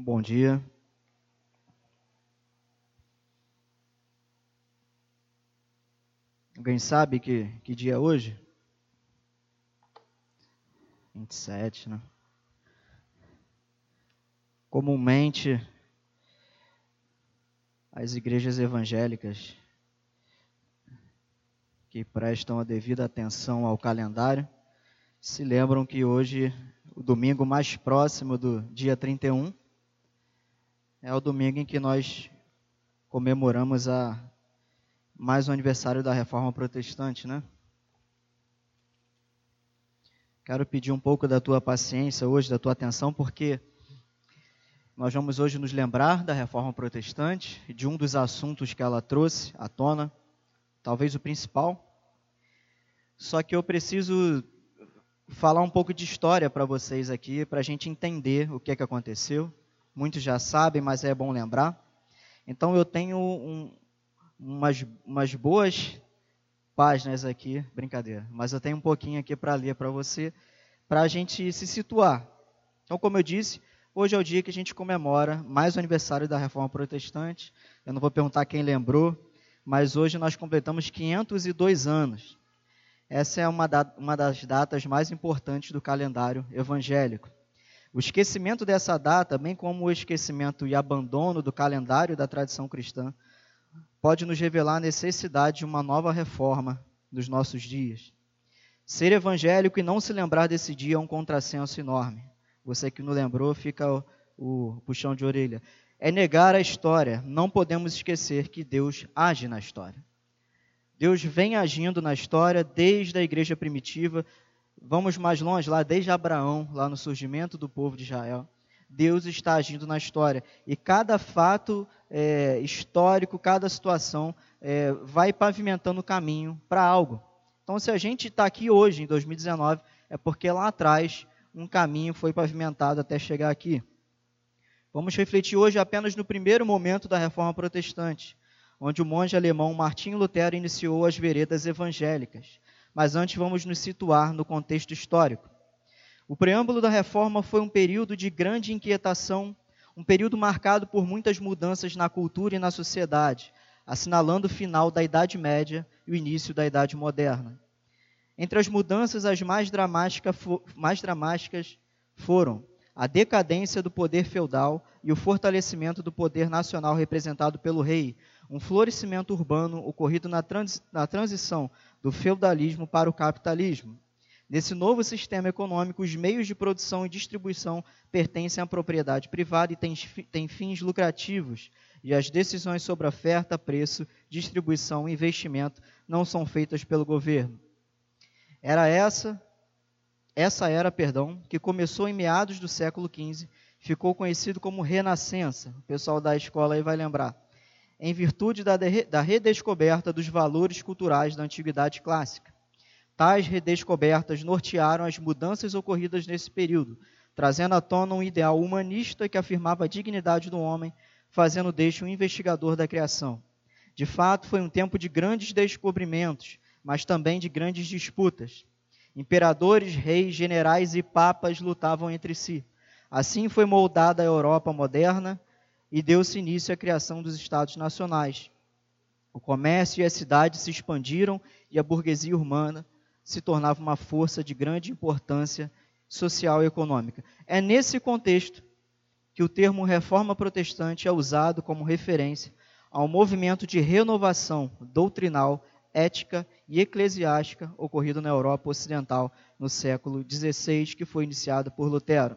Bom dia. Alguém sabe que, que dia é hoje? 27, né? Comumente, as igrejas evangélicas que prestam a devida atenção ao calendário se lembram que hoje, o domingo mais próximo do dia 31, é o domingo em que nós comemoramos a mais um aniversário da Reforma Protestante, né? Quero pedir um pouco da tua paciência hoje, da tua atenção, porque nós vamos hoje nos lembrar da Reforma Protestante de um dos assuntos que ela trouxe à tona, talvez o principal. Só que eu preciso falar um pouco de história para vocês aqui, para a gente entender o que, é que aconteceu. Muitos já sabem, mas é bom lembrar. Então eu tenho um, umas, umas boas páginas aqui, brincadeira, mas eu tenho um pouquinho aqui para ler para você, para a gente se situar. Então, como eu disse, hoje é o dia que a gente comemora mais o aniversário da Reforma Protestante. Eu não vou perguntar quem lembrou, mas hoje nós completamos 502 anos. Essa é uma, da, uma das datas mais importantes do calendário evangélico. O esquecimento dessa data, bem como o esquecimento e abandono do calendário da tradição cristã, pode nos revelar a necessidade de uma nova reforma nos nossos dias. Ser evangélico e não se lembrar desse dia é um contrassenso enorme. Você que não lembrou, fica o, o puxão de orelha. É negar a história. Não podemos esquecer que Deus age na história. Deus vem agindo na história desde a igreja primitiva. Vamos mais longe, lá desde Abraão, lá no surgimento do povo de Israel. Deus está agindo na história. E cada fato é, histórico, cada situação é, vai pavimentando o caminho para algo. Então, se a gente está aqui hoje, em 2019, é porque lá atrás um caminho foi pavimentado até chegar aqui. Vamos refletir hoje apenas no primeiro momento da reforma protestante, onde o monge alemão Martim Lutero iniciou as veredas evangélicas. Mas antes vamos nos situar no contexto histórico. O preâmbulo da reforma foi um período de grande inquietação, um período marcado por muitas mudanças na cultura e na sociedade, assinalando o final da Idade Média e o início da Idade Moderna. Entre as mudanças, as mais, mais dramáticas foram a decadência do poder feudal e o fortalecimento do poder nacional representado pelo rei, um florescimento urbano ocorrido na transição do feudalismo para o capitalismo. Nesse novo sistema econômico, os meios de produção e distribuição pertencem à propriedade privada e têm, fins lucrativos, e as decisões sobre oferta, preço, distribuição e investimento não são feitas pelo governo. Era essa, essa era, perdão, que começou em meados do século XV, ficou conhecido como Renascença. O pessoal da escola aí vai lembrar. Em virtude da, da redescoberta dos valores culturais da antiguidade clássica. Tais redescobertas nortearam as mudanças ocorridas nesse período, trazendo à tona um ideal humanista que afirmava a dignidade do homem, fazendo deste um investigador da criação. De fato, foi um tempo de grandes descobrimentos, mas também de grandes disputas. Imperadores, reis, generais e papas lutavam entre si. Assim foi moldada a Europa moderna e deu-se início à criação dos estados nacionais. O comércio e as cidades se expandiram e a burguesia urbana se tornava uma força de grande importância social e econômica. É nesse contexto que o termo reforma protestante é usado como referência ao movimento de renovação doutrinal, ética e eclesiástica ocorrido na Europa Ocidental no século XVI, que foi iniciado por Lutero.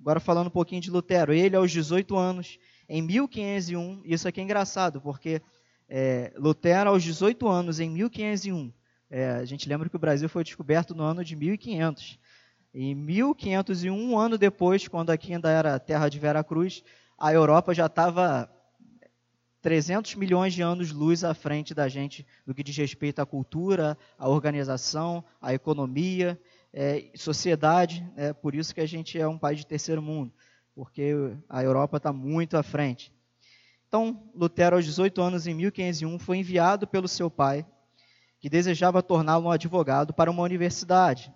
Agora falando um pouquinho de Lutero, ele aos 18 anos, em 1501, isso aqui é engraçado, porque é, Lutero aos 18 anos, em 1501, é, a gente lembra que o Brasil foi descoberto no ano de 1500. Em 1501, um ano depois, quando aqui ainda era terra de Vera Cruz, a Europa já estava 300 milhões de anos-luz à frente da gente no que diz respeito à cultura, à organização, à economia, é, sociedade. É por isso que a gente é um país de terceiro mundo, porque a Europa está muito à frente. Então, Lutero, aos 18 anos, em 1501, foi enviado pelo seu pai que desejava torná-lo um advogado para uma universidade.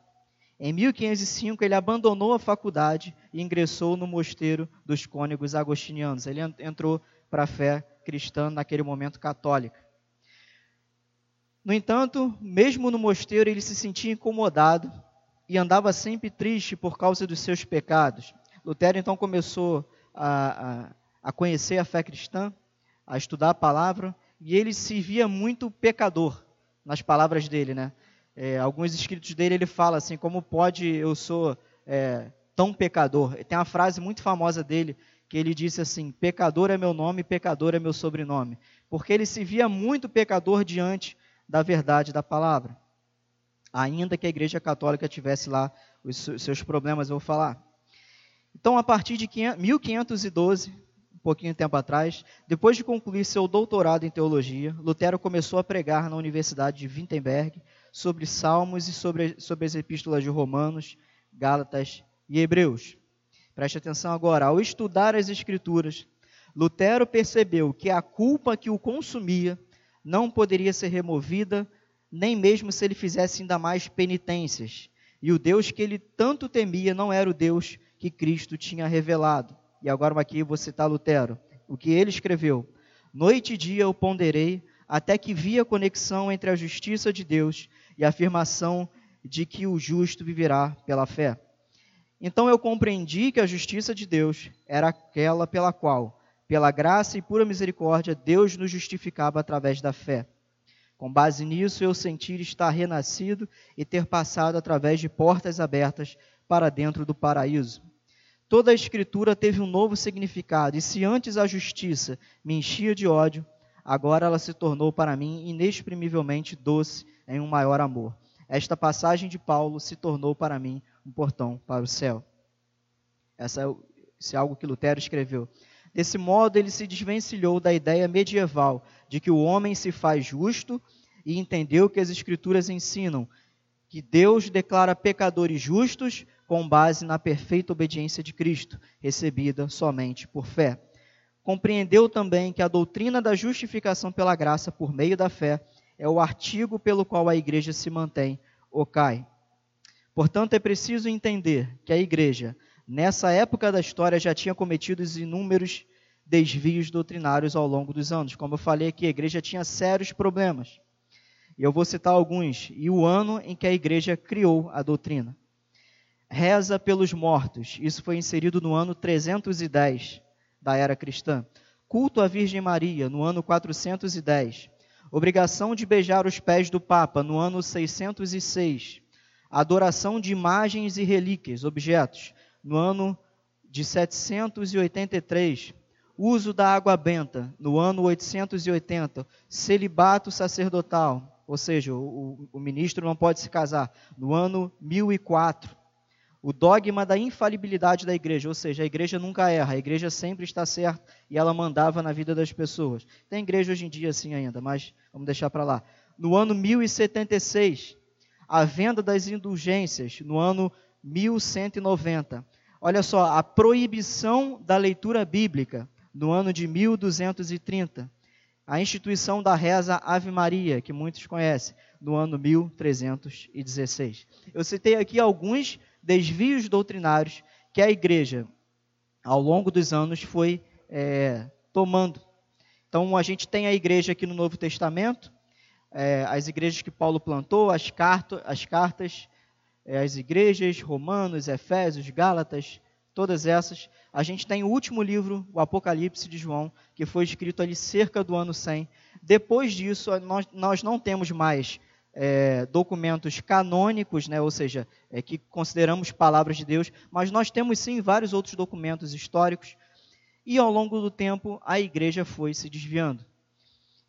Em 1505, ele abandonou a faculdade e ingressou no mosteiro dos cônegos agostinianos. Ele entrou para a fé cristã naquele momento católica. No entanto, mesmo no mosteiro, ele se sentia incomodado e andava sempre triste por causa dos seus pecados. Lutero então começou a, a, a conhecer a fé cristã, a estudar a palavra, e ele se via muito pecador nas palavras dele, né? É, alguns escritos dele ele fala assim, como pode eu sou é, tão pecador? Tem uma frase muito famosa dele que ele disse assim: pecador é meu nome, pecador é meu sobrenome, porque ele se via muito pecador diante da verdade da palavra. Ainda que a Igreja Católica tivesse lá os seus problemas, eu vou falar. Então, a partir de 1512, um pouquinho de tempo atrás, depois de concluir seu doutorado em teologia, Lutero começou a pregar na Universidade de Wittenberg sobre Salmos e sobre, sobre as epístolas de Romanos, Gálatas e Hebreus. Preste atenção agora, ao estudar as Escrituras, Lutero percebeu que a culpa que o consumia não poderia ser removida, nem mesmo se ele fizesse ainda mais penitências. E o Deus que ele tanto temia não era o Deus que Cristo tinha revelado. E agora aqui vou citar Lutero. O que ele escreveu: Noite e dia eu ponderei, até que vi a conexão entre a justiça de Deus e a afirmação de que o justo viverá pela fé. Então eu compreendi que a justiça de Deus era aquela pela qual, pela graça e pura misericórdia, Deus nos justificava através da fé. Com base nisso, eu sentir estar renascido e ter passado através de portas abertas para dentro do paraíso. Toda a Escritura teve um novo significado, e se antes a justiça me enchia de ódio, agora ela se tornou para mim inexprimivelmente doce em um maior amor. Esta passagem de Paulo se tornou para mim um portão para o céu. Essa é, isso é algo que Lutero escreveu. Desse modo, ele se desvencilhou da ideia medieval de que o homem se faz justo e entendeu que as Escrituras ensinam que Deus declara pecadores justos com base na perfeita obediência de Cristo, recebida somente por fé. Compreendeu também que a doutrina da justificação pela graça por meio da fé é o artigo pelo qual a igreja se mantém ou cai. Portanto, é preciso entender que a igreja, nessa época da história, já tinha cometido inúmeros desvios doutrinários ao longo dos anos. Como eu falei aqui, a igreja tinha sérios problemas. E eu vou citar alguns. E o ano em que a igreja criou a doutrina reza pelos mortos. Isso foi inserido no ano 310 da era cristã. Culto à Virgem Maria, no ano 410. Obrigação de beijar os pés do Papa, no ano 606. Adoração de imagens e relíquias, objetos, no ano de 783. Uso da água benta, no ano 880. Celibato sacerdotal, ou seja, o, o ministro não pode se casar, no ano 1004 o dogma da infalibilidade da igreja, ou seja, a igreja nunca erra, a igreja sempre está certa e ela mandava na vida das pessoas. Tem igreja hoje em dia assim ainda, mas vamos deixar para lá. No ano 1076, a venda das indulgências, no ano 1190. Olha só, a proibição da leitura bíblica, no ano de 1230. A instituição da reza Ave Maria, que muitos conhecem, no ano 1316. Eu citei aqui alguns desvios doutrinários que a igreja, ao longo dos anos, foi é, tomando. Então, a gente tem a igreja aqui no Novo Testamento, é, as igrejas que Paulo plantou, as, carto, as cartas, as igrejas, Romanos, Efésios, Gálatas, todas essas. A gente tem o último livro, o Apocalipse de João, que foi escrito ali cerca do ano 100. Depois disso, nós, nós não temos mais é, documentos canônicos, né, ou seja, é, que consideramos palavras de Deus, mas nós temos sim vários outros documentos históricos, e ao longo do tempo a igreja foi se desviando.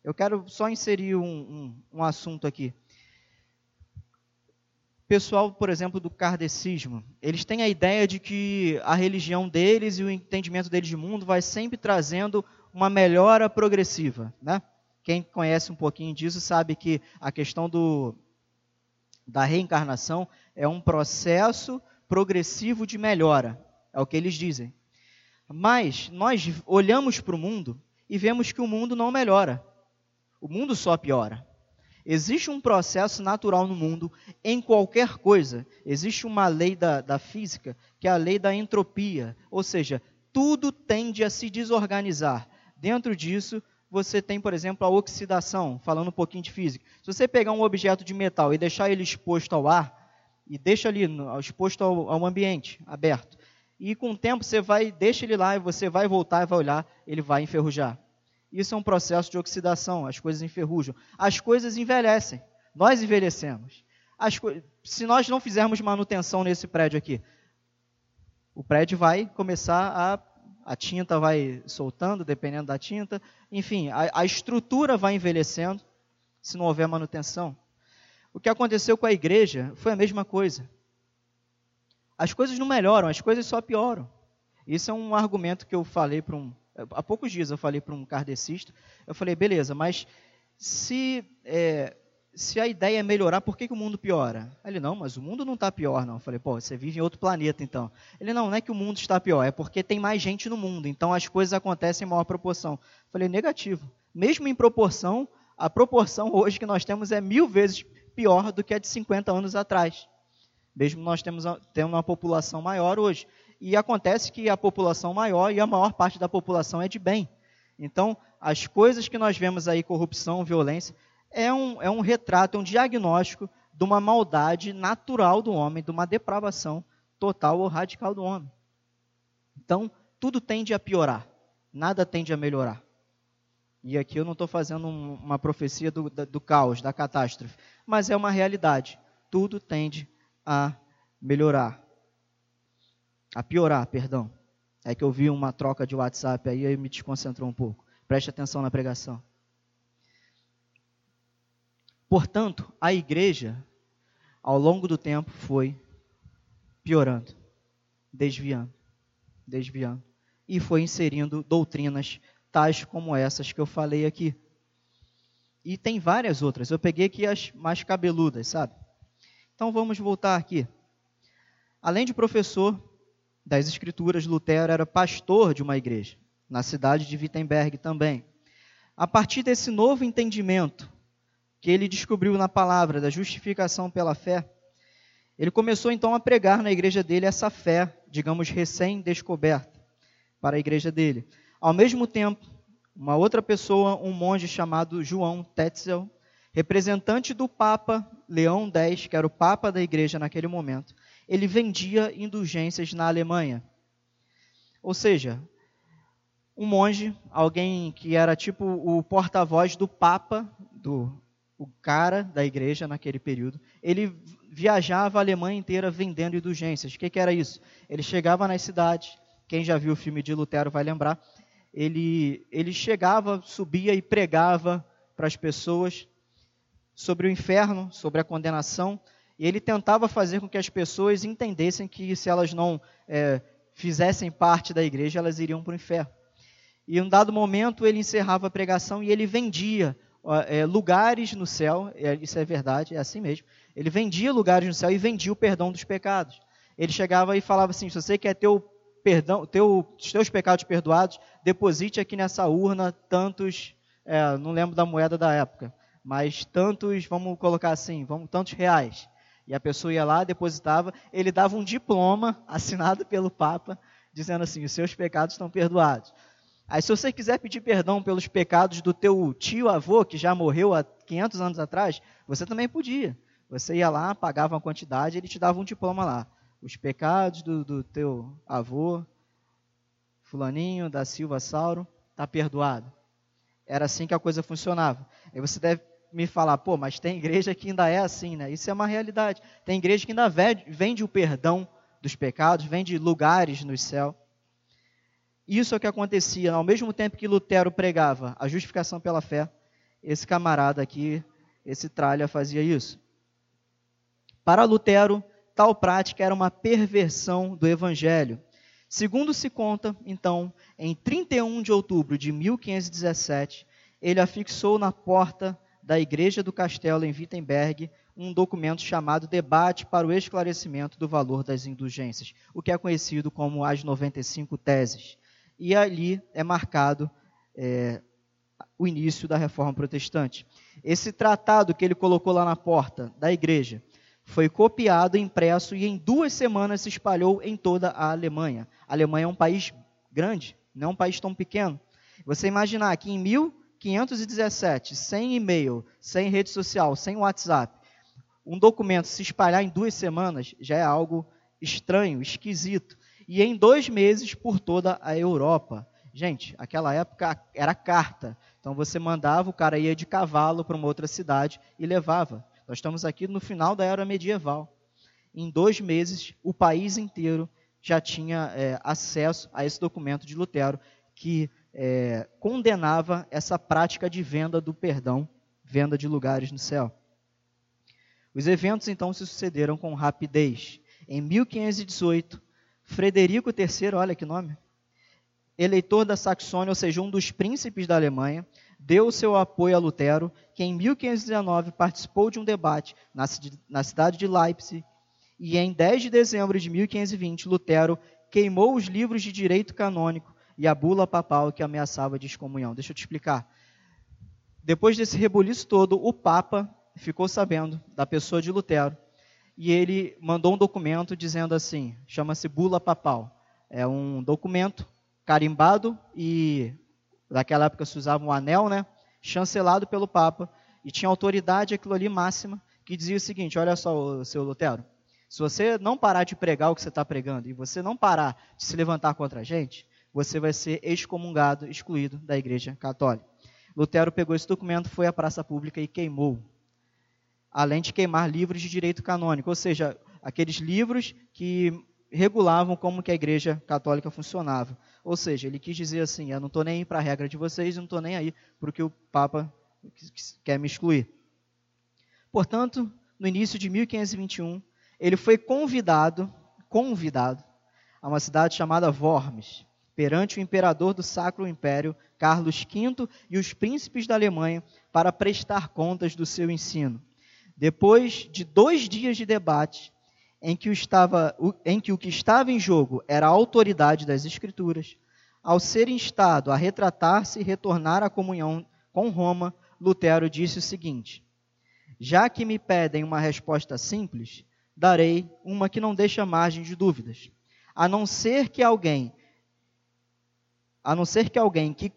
Eu quero só inserir um, um, um assunto aqui. Pessoal, por exemplo, do kardecismo, eles têm a ideia de que a religião deles e o entendimento deles de mundo vai sempre trazendo uma melhora progressiva, né? Quem conhece um pouquinho disso sabe que a questão do, da reencarnação é um processo progressivo de melhora, é o que eles dizem. Mas nós olhamos para o mundo e vemos que o mundo não melhora, o mundo só piora. Existe um processo natural no mundo, em qualquer coisa. Existe uma lei da, da física, que é a lei da entropia. Ou seja, tudo tende a se desorganizar. Dentro disso, você tem, por exemplo, a oxidação, falando um pouquinho de física. Se você pegar um objeto de metal e deixar ele exposto ao ar, e deixa ali exposto ao, ao ambiente, aberto, e com o tempo você vai, deixa ele lá e você vai voltar e vai olhar, ele vai enferrujar. Isso é um processo de oxidação, as coisas enferrujam. As coisas envelhecem, nós envelhecemos. se nós não fizermos manutenção nesse prédio aqui, o prédio vai começar a. A tinta vai soltando, dependendo da tinta. Enfim, a, a estrutura vai envelhecendo se não houver manutenção. O que aconteceu com a igreja foi a mesma coisa. As coisas não melhoram, as coisas só pioram. Isso é um argumento que eu falei para um Há poucos dias eu falei para um kardecista, eu falei, beleza, mas se, é, se a ideia é melhorar, por que, que o mundo piora? Ele, não, mas o mundo não está pior, não. Eu falei, pô, você vive em outro planeta, então. Ele, não, não é que o mundo está pior, é porque tem mais gente no mundo, então as coisas acontecem em maior proporção. Eu falei, negativo. Mesmo em proporção, a proporção hoje que nós temos é mil vezes pior do que a de 50 anos atrás. Mesmo nós temos, temos uma população maior hoje. E acontece que a população maior e a maior parte da população é de bem. Então, as coisas que nós vemos aí, corrupção, violência, é um, é um retrato, é um diagnóstico de uma maldade natural do homem, de uma depravação total ou radical do homem. Então, tudo tende a piorar, nada tende a melhorar. E aqui eu não estou fazendo um, uma profecia do, do caos, da catástrofe, mas é uma realidade. Tudo tende a melhorar a piorar, perdão. É que eu vi uma troca de WhatsApp aí e me desconcentrou um pouco. Preste atenção na pregação. Portanto, a igreja, ao longo do tempo, foi piorando, desviando, desviando. E foi inserindo doutrinas tais como essas que eu falei aqui. E tem várias outras. Eu peguei aqui as mais cabeludas, sabe? Então vamos voltar aqui. Além de professor, das Escrituras, Lutero era pastor de uma igreja, na cidade de Wittenberg também. A partir desse novo entendimento que ele descobriu na palavra da justificação pela fé, ele começou então a pregar na igreja dele essa fé, digamos, recém-descoberta para a igreja dele. Ao mesmo tempo, uma outra pessoa, um monge chamado João Tetzel, representante do Papa Leão X, que era o Papa da igreja naquele momento, ele vendia indulgências na Alemanha. Ou seja, um monge, alguém que era tipo o porta-voz do Papa, do o cara da igreja naquele período, ele viajava a Alemanha inteira vendendo indulgências. O que, que era isso? Ele chegava nas cidades, quem já viu o filme de Lutero vai lembrar, ele, ele chegava, subia e pregava para as pessoas sobre o inferno, sobre a condenação, e ele tentava fazer com que as pessoas entendessem que se elas não é, fizessem parte da igreja, elas iriam para o inferno. E em um dado momento ele encerrava a pregação e ele vendia é, lugares no céu, é, isso é verdade, é assim mesmo. Ele vendia lugares no céu e vendia o perdão dos pecados. Ele chegava e falava assim: se você quer ter o perdão, ter os teus pecados perdoados, deposite aqui nessa urna tantos, é, não lembro da moeda da época, mas tantos, vamos colocar assim, vamos tantos reais. E a pessoa ia lá, depositava, ele dava um diploma assinado pelo Papa, dizendo assim: os seus pecados estão perdoados. Aí, se você quiser pedir perdão pelos pecados do teu tio-avô, que já morreu há 500 anos atrás, você também podia. Você ia lá, pagava uma quantidade, ele te dava um diploma lá. Os pecados do, do teu avô, fulaninho, da Silva Sauro, está perdoado. Era assim que a coisa funcionava. Aí você deve me falar, pô, mas tem igreja que ainda é assim, né? Isso é uma realidade. Tem igreja que ainda vende o perdão dos pecados, vende lugares no céu. Isso é o que acontecia. Ao mesmo tempo que Lutero pregava a justificação pela fé, esse camarada aqui, esse tralha, fazia isso. Para Lutero, tal prática era uma perversão do evangelho. Segundo se conta, então, em 31 de outubro de 1517, ele afixou na porta da Igreja do Castelo em Wittenberg um documento chamado Debate para o Esclarecimento do Valor das Indulgências, o que é conhecido como as 95 Teses. E ali é marcado é, o início da Reforma Protestante. Esse tratado que ele colocou lá na porta da igreja foi copiado, impresso e em duas semanas se espalhou em toda a Alemanha. A Alemanha é um país grande, não é um país tão pequeno. Você imaginar que em 1517, sem e-mail, sem rede social, sem WhatsApp, um documento se espalhar em duas semanas já é algo estranho, esquisito. E em dois meses por toda a Europa. Gente, aquela época era carta. Então você mandava, o cara ia de cavalo para uma outra cidade e levava. Nós estamos aqui no final da era medieval. Em dois meses, o país inteiro já tinha é, acesso a esse documento de Lutero, que é, condenava essa prática de venda do perdão, venda de lugares no céu. Os eventos então se sucederam com rapidez. Em 1518, Frederico III, olha que nome, eleitor da Saxônia, ou seja, um dos príncipes da Alemanha, deu seu apoio a Lutero, que em 1519 participou de um debate na, cidade de Leipzig, e em 10 de dezembro de 1520, Lutero queimou os livros de direito canônico e a bula papal que ameaçava a excomunhão. Deixa eu te explicar. Depois desse rebuliço todo, o Papa ficou sabendo da pessoa de Lutero e ele mandou um documento dizendo assim: chama-se bula papal. É um documento carimbado e naquela época se usava um anel, né? Chancelado pelo Papa e tinha autoridade aquilo ali máxima que dizia o seguinte: olha só, seu Lutero, se você não parar de pregar o que você está pregando e você não parar de se levantar contra a gente, você vai ser excomungado, excluído da Igreja Católica. Lutero pegou esse documento, foi à praça pública e queimou. Além de queimar livros de direito canônico, ou seja, aqueles livros que regulavam como que a Igreja Católica funcionava. Ou seja, ele quis dizer assim: eu não estou nem aí para a regra de vocês, eu não estou nem aí para o que o Papa quer me excluir. Portanto, no início de 1521, ele foi convidado, convidado, a uma cidade chamada Worms, perante o imperador do Sacro Império, Carlos V, e os príncipes da Alemanha, para prestar contas do seu ensino. Depois de dois dias de debate, em que, o estava, em que o que estava em jogo era a autoridade das Escrituras, ao ser instado a retratar-se e retornar à comunhão com Roma, Lutero disse o seguinte: Já que me pedem uma resposta simples, darei uma que não deixa margem de dúvidas. A não ser que alguém a não ser que alguém que,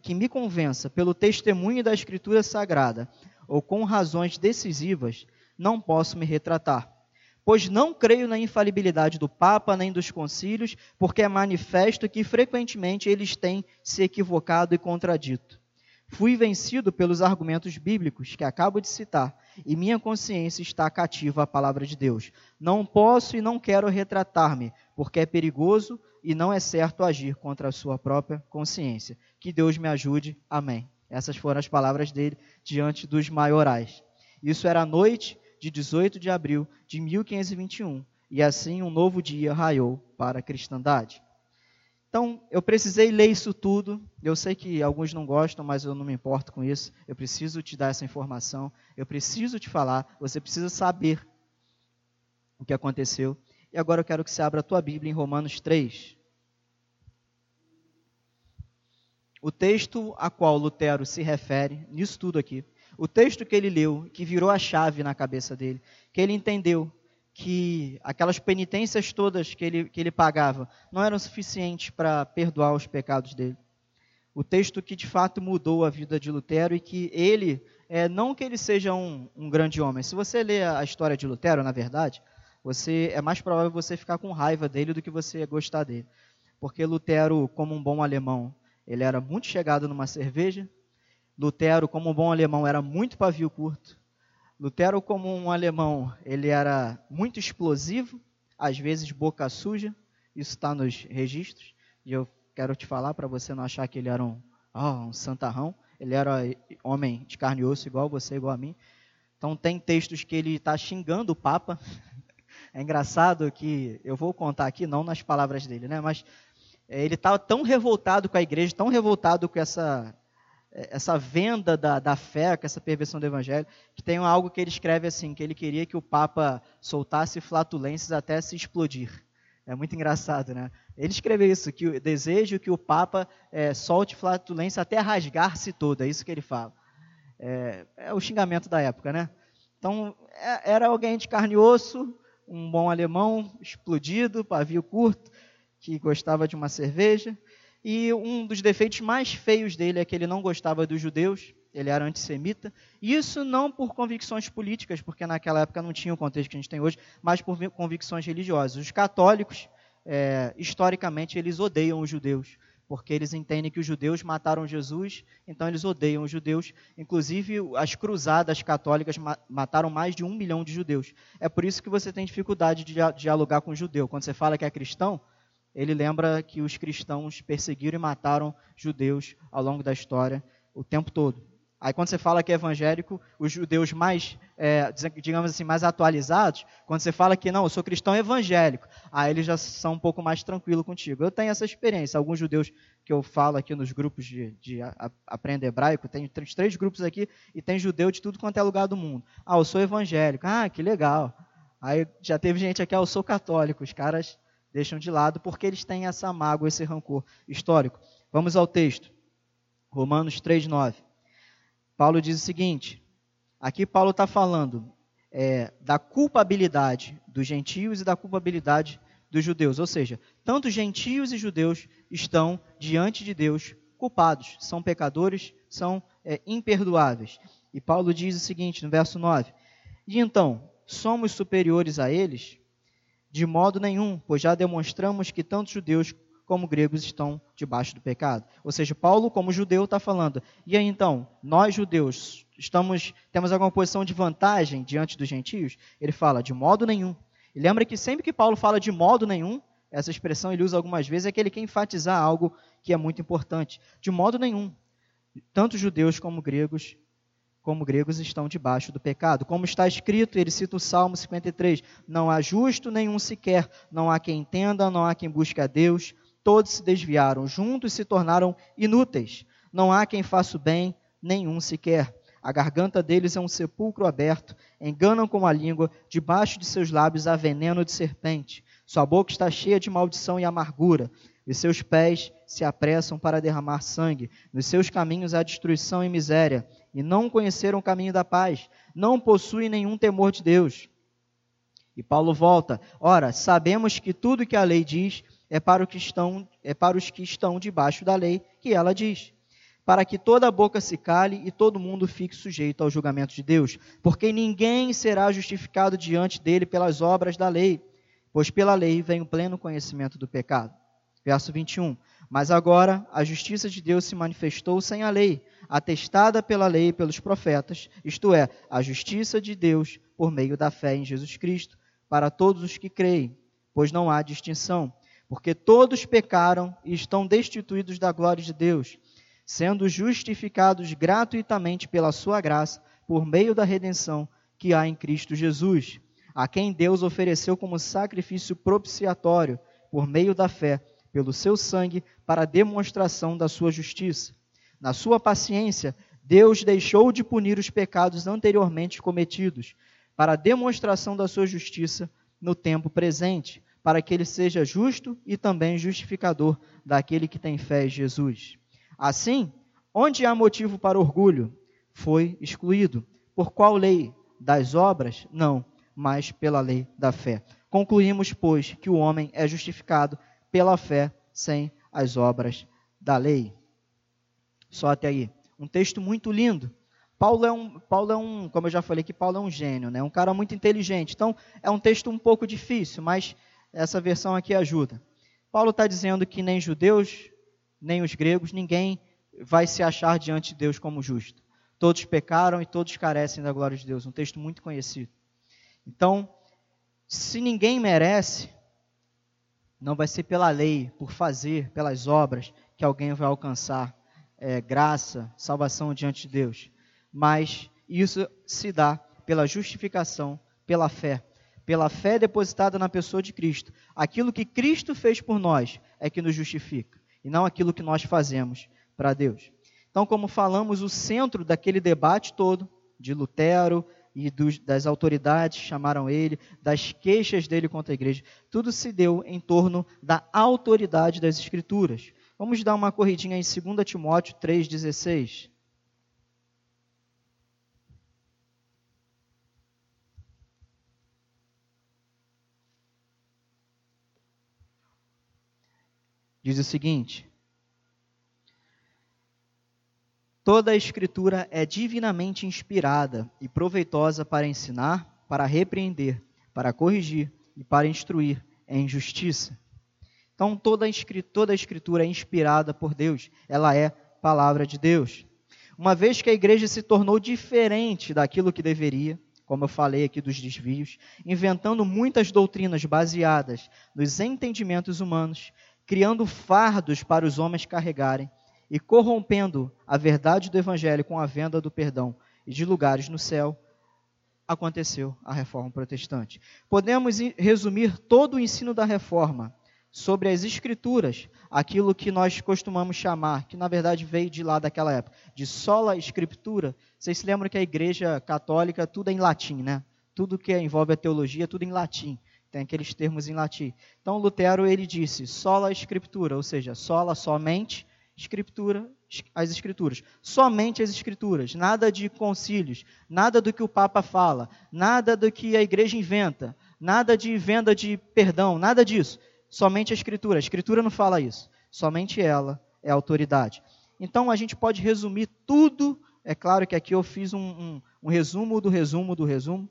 que me convença pelo testemunho da Escritura Sagrada ou com razões decisivas, não posso me retratar pois não creio na infalibilidade do Papa nem dos concílios, porque é manifesto que frequentemente eles têm se equivocado e contradito. Fui vencido pelos argumentos bíblicos que acabo de citar, e minha consciência está cativa à palavra de Deus. Não posso e não quero retratar-me, porque é perigoso e não é certo agir contra a sua própria consciência. Que Deus me ajude. Amém. Essas foram as palavras dele diante dos maiorais. Isso era noite de 18 de abril de 1521, e assim um novo dia raiou para a cristandade. Então, eu precisei ler isso tudo. Eu sei que alguns não gostam, mas eu não me importo com isso. Eu preciso te dar essa informação. Eu preciso te falar. Você precisa saber o que aconteceu. E agora eu quero que você abra a tua Bíblia em Romanos 3. O texto a qual Lutero se refere, nisso tudo aqui, o texto que ele leu, que virou a chave na cabeça dele, que ele entendeu que aquelas penitências todas que ele, que ele pagava não eram suficientes para perdoar os pecados dele. O texto que de fato mudou a vida de Lutero e que ele, é, não que ele seja um, um grande homem, se você ler a história de Lutero, na verdade, você é mais provável você ficar com raiva dele do que você gostar dele. Porque Lutero, como um bom alemão, ele era muito chegado numa cerveja, Lutero, como um bom alemão, era muito pavio curto. Lutero, como um alemão, ele era muito explosivo, às vezes boca suja. Isso está nos registros. E eu quero te falar para você não achar que ele era um, oh, um santarrão. Ele era homem de carne e osso, igual você, igual a mim. Então, tem textos que ele está xingando o Papa. É engraçado que, eu vou contar aqui, não nas palavras dele, né? mas é, ele estava tão revoltado com a igreja, tão revoltado com essa é, essa venda da, da fé, com essa perversão do evangelho, que tem algo que ele escreve assim, que ele queria que o Papa soltasse flatulências até se explodir. É muito engraçado, né? Ele escreveu isso, que o desejo que o Papa é, solte flatulência até rasgar-se toda, é isso que ele fala. É, é o xingamento da época, né? Então, é, era alguém de carne e osso, um bom alemão, explodido, pavio curto, que gostava de uma cerveja. E um dos defeitos mais feios dele é que ele não gostava dos judeus, ele era antissemita. Isso não por convicções políticas, porque naquela época não tinha o contexto que a gente tem hoje, mas por convicções religiosas. Os católicos, é, historicamente, eles odeiam os judeus, porque eles entendem que os judeus mataram Jesus, então eles odeiam os judeus. Inclusive, as cruzadas católicas mataram mais de um milhão de judeus. É por isso que você tem dificuldade de dialogar com o judeu. Quando você fala que é cristão, ele lembra que os cristãos perseguiram e mataram judeus ao longo da história o tempo todo. Aí quando você fala que é evangélico, os judeus mais, é, digamos assim, mais atualizados, quando você fala que não, eu sou cristão evangélico, aí eles já são um pouco mais tranquilos contigo. Eu tenho essa experiência. Alguns judeus que eu falo aqui nos grupos de, de aprender hebraico, tem três, três grupos aqui e tem judeu de tudo quanto é lugar do mundo. Ah, eu sou evangélico. Ah, que legal. Aí já teve gente aqui, ah, eu sou católico. Os caras deixam de lado porque eles têm essa mágoa, esse rancor histórico. Vamos ao texto. Romanos 3, 9. Paulo diz o seguinte: aqui Paulo está falando é, da culpabilidade dos gentios e da culpabilidade dos judeus. Ou seja, tanto gentios e judeus estão diante de Deus culpados, são pecadores, são é, imperdoáveis. E Paulo diz o seguinte no verso 9: E então, somos superiores a eles? De modo nenhum, pois já demonstramos que tanto judeus como gregos estão debaixo do pecado. Ou seja, Paulo, como judeu, está falando. E aí então, nós judeus estamos temos alguma posição de vantagem diante dos gentios? Ele fala de modo nenhum. E lembra que sempre que Paulo fala de modo nenhum, essa expressão ele usa algumas vezes, é que ele quer enfatizar algo que é muito importante. De modo nenhum. Tanto judeus como gregos como gregos estão debaixo do pecado. Como está escrito, ele cita o Salmo 53: Não há justo nenhum sequer, não há quem entenda, não há quem busque a Deus, todos se desviaram, juntos se tornaram inúteis. Não há quem faça o bem, nenhum sequer. A garganta deles é um sepulcro aberto, enganam com a língua, debaixo de seus lábios há veneno de serpente. Sua boca está cheia de maldição e amargura, e seus pés se apressam para derramar sangue. Nos seus caminhos há destruição e miséria, e não conheceram o caminho da paz, não possuem nenhum temor de Deus. E Paulo volta: Ora, sabemos que tudo que a lei diz é para, que estão, é para os que estão debaixo da lei, que ela diz. Para que toda boca se cale e todo mundo fique sujeito ao julgamento de Deus. Porque ninguém será justificado diante dele pelas obras da lei, pois pela lei vem o pleno conhecimento do pecado. Verso 21. Mas agora a justiça de Deus se manifestou sem a lei, atestada pela lei e pelos profetas, isto é, a justiça de Deus por meio da fé em Jesus Cristo, para todos os que creem, pois não há distinção porque todos pecaram e estão destituídos da glória de Deus, sendo justificados gratuitamente pela sua graça, por meio da redenção que há em Cristo Jesus, a quem Deus ofereceu como sacrifício propiciatório, por meio da fé, pelo seu sangue, para demonstração da sua justiça. Na sua paciência, Deus deixou de punir os pecados anteriormente cometidos, para demonstração da sua justiça no tempo presente para que ele seja justo e também justificador daquele que tem fé em Jesus. Assim, onde há motivo para orgulho, foi excluído. Por qual lei? Das obras? Não, mas pela lei da fé. Concluímos, pois, que o homem é justificado pela fé sem as obras da lei. Só até aí. Um texto muito lindo. Paulo é um, Paulo é um, como eu já falei que Paulo é um gênio, né? Um cara muito inteligente. Então, é um texto um pouco difícil, mas essa versão aqui ajuda. Paulo está dizendo que nem judeus, nem os gregos, ninguém vai se achar diante de Deus como justo. Todos pecaram e todos carecem da glória de Deus. Um texto muito conhecido. Então, se ninguém merece, não vai ser pela lei, por fazer, pelas obras, que alguém vai alcançar é, graça, salvação diante de Deus. Mas isso se dá pela justificação, pela fé pela fé depositada na pessoa de Cristo. Aquilo que Cristo fez por nós é que nos justifica, e não aquilo que nós fazemos para Deus. Então, como falamos, o centro daquele debate todo, de Lutero e dos, das autoridades chamaram ele, das queixas dele contra a igreja, tudo se deu em torno da autoridade das Escrituras. Vamos dar uma corridinha em 2 Timóteo 3,16. Diz o seguinte: Toda a Escritura é divinamente inspirada e proveitosa para ensinar, para repreender, para corrigir e para instruir em justiça. Então, toda a, toda a Escritura é inspirada por Deus, ela é palavra de Deus. Uma vez que a igreja se tornou diferente daquilo que deveria, como eu falei aqui dos desvios, inventando muitas doutrinas baseadas nos entendimentos humanos, criando fardos para os homens carregarem, e corrompendo a verdade do Evangelho com a venda do perdão e de lugares no céu, aconteceu a reforma protestante. Podemos resumir todo o ensino da reforma sobre as escrituras, aquilo que nós costumamos chamar, que na verdade veio de lá daquela época, de sola escritura. Vocês se lembram que a igreja católica tudo é em latim, né? Tudo que envolve a teologia, tudo em latim. Tem aqueles termos em latim. Então Lutero ele disse sola escritura, ou seja, sola somente escritura, as escrituras, somente as escrituras, nada de concílios, nada do que o Papa fala, nada do que a igreja inventa, nada de venda de perdão, nada disso. Somente a escritura. A escritura não fala isso. Somente ela é autoridade. Então a gente pode resumir tudo. É claro que aqui eu fiz um, um, um resumo do resumo do resumo,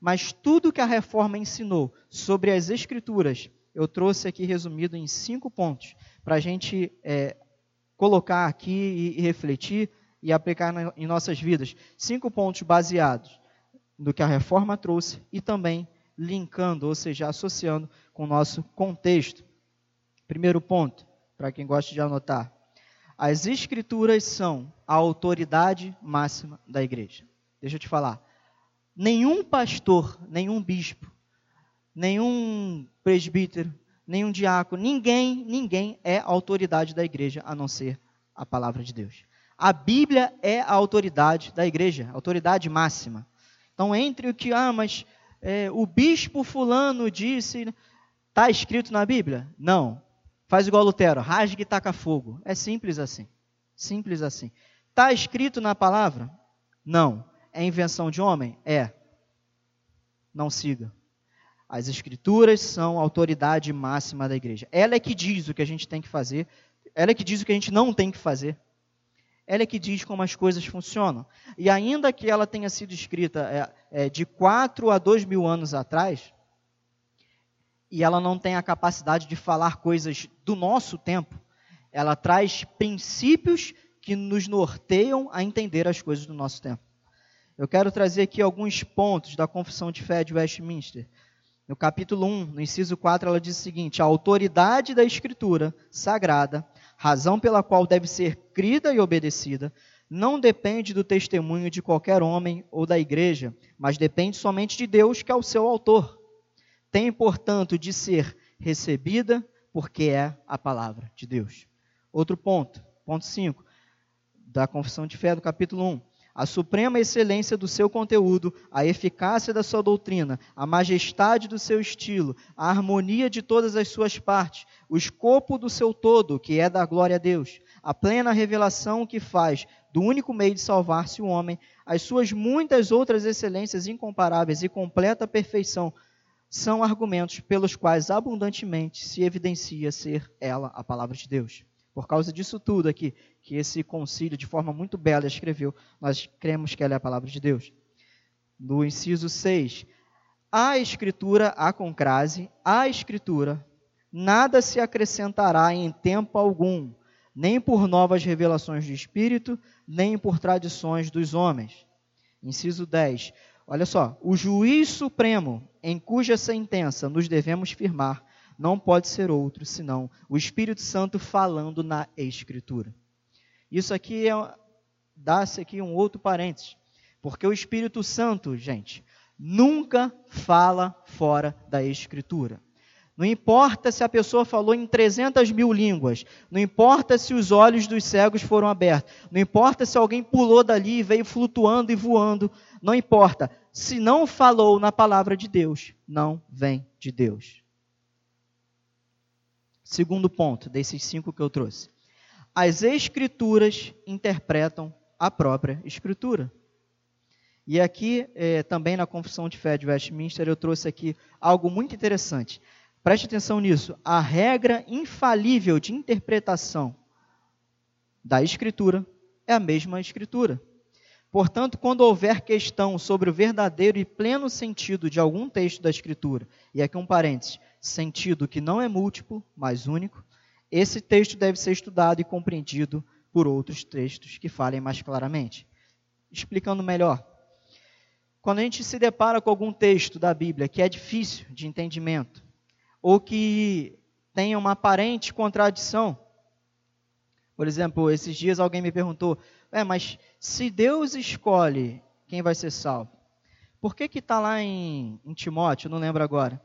mas tudo que a reforma ensinou sobre as escrituras, eu trouxe aqui resumido em cinco pontos para a gente é, colocar aqui e, refletir e aplicar na, em nossas vidas. Cinco pontos baseados no que a reforma trouxe e também linkando, ou seja, associando com o nosso contexto. Primeiro ponto, para quem gosta de anotar. As escrituras são a autoridade máxima da igreja. Deixa eu te falar. Nenhum pastor, nenhum bispo, nenhum presbítero, nenhum diácono, ninguém, ninguém é autoridade da igreja a não ser a palavra de Deus. A Bíblia é a autoridade da igreja, autoridade máxima. Então, entre o que, ah, mas é, o bispo fulano disse, está escrito na Bíblia? Não. Faz igual Lutero, rasgue e taca fogo. É simples assim. Simples assim. Está escrito na palavra? Não. É invenção de homem? É. Não siga. As escrituras são a autoridade máxima da igreja. Ela é que diz o que a gente tem que fazer, ela é que diz o que a gente não tem que fazer. Ela é que diz como as coisas funcionam. E ainda que ela tenha sido escrita é, é, de 4 a 2 mil anos atrás, e ela não tem a capacidade de falar coisas do nosso tempo, ela traz princípios que nos norteiam a entender as coisas do nosso tempo. Eu quero trazer aqui alguns pontos da Confissão de Fé de Westminster, no capítulo 1, no inciso 4, ela diz o seguinte: a autoridade da Escritura sagrada, razão pela qual deve ser crida e obedecida, não depende do testemunho de qualquer homem ou da igreja, mas depende somente de Deus, que é o seu autor. Tem, portanto, de ser recebida, porque é a palavra de Deus. Outro ponto, ponto 5, da Confissão de Fé do capítulo 1 a suprema excelência do seu conteúdo, a eficácia da sua doutrina, a majestade do seu estilo, a harmonia de todas as suas partes, o escopo do seu todo, que é da glória a Deus, a plena revelação que faz do único meio de salvar-se o homem, as suas muitas outras excelências incomparáveis e completa perfeição, são argumentos pelos quais abundantemente se evidencia ser ela a palavra de Deus. Por causa disso tudo aqui, que esse concílio, de forma muito bela, escreveu, nós cremos que ela é a palavra de Deus. No inciso 6, a Escritura, a concrase, a Escritura, nada se acrescentará em tempo algum, nem por novas revelações do Espírito, nem por tradições dos homens. Inciso 10. Olha só, o juiz supremo, em cuja sentença nos devemos firmar, não pode ser outro senão o Espírito Santo falando na Escritura. Isso aqui é dá-se aqui um outro parênteses, porque o Espírito Santo, gente, nunca fala fora da Escritura. Não importa se a pessoa falou em 300 mil línguas, não importa se os olhos dos cegos foram abertos, não importa se alguém pulou dali e veio flutuando e voando, não importa. Se não falou na palavra de Deus, não vem de Deus. Segundo ponto desses cinco que eu trouxe. As escrituras interpretam a própria escritura. E aqui, é, também na Confissão de Fé de Westminster, eu trouxe aqui algo muito interessante. Preste atenção nisso. A regra infalível de interpretação da Escritura é a mesma Escritura. Portanto, quando houver questão sobre o verdadeiro e pleno sentido de algum texto da Escritura, e aqui um parênteses, sentido que não é múltiplo, mas único, esse texto deve ser estudado e compreendido por outros textos que falem mais claramente. Explicando melhor, quando a gente se depara com algum texto da Bíblia que é difícil de entendimento, ou que tenha uma aparente contradição, por exemplo, esses dias alguém me perguntou, é, mas se Deus escolhe quem vai ser salvo, por que que está lá em, em Timóteo, não lembro agora,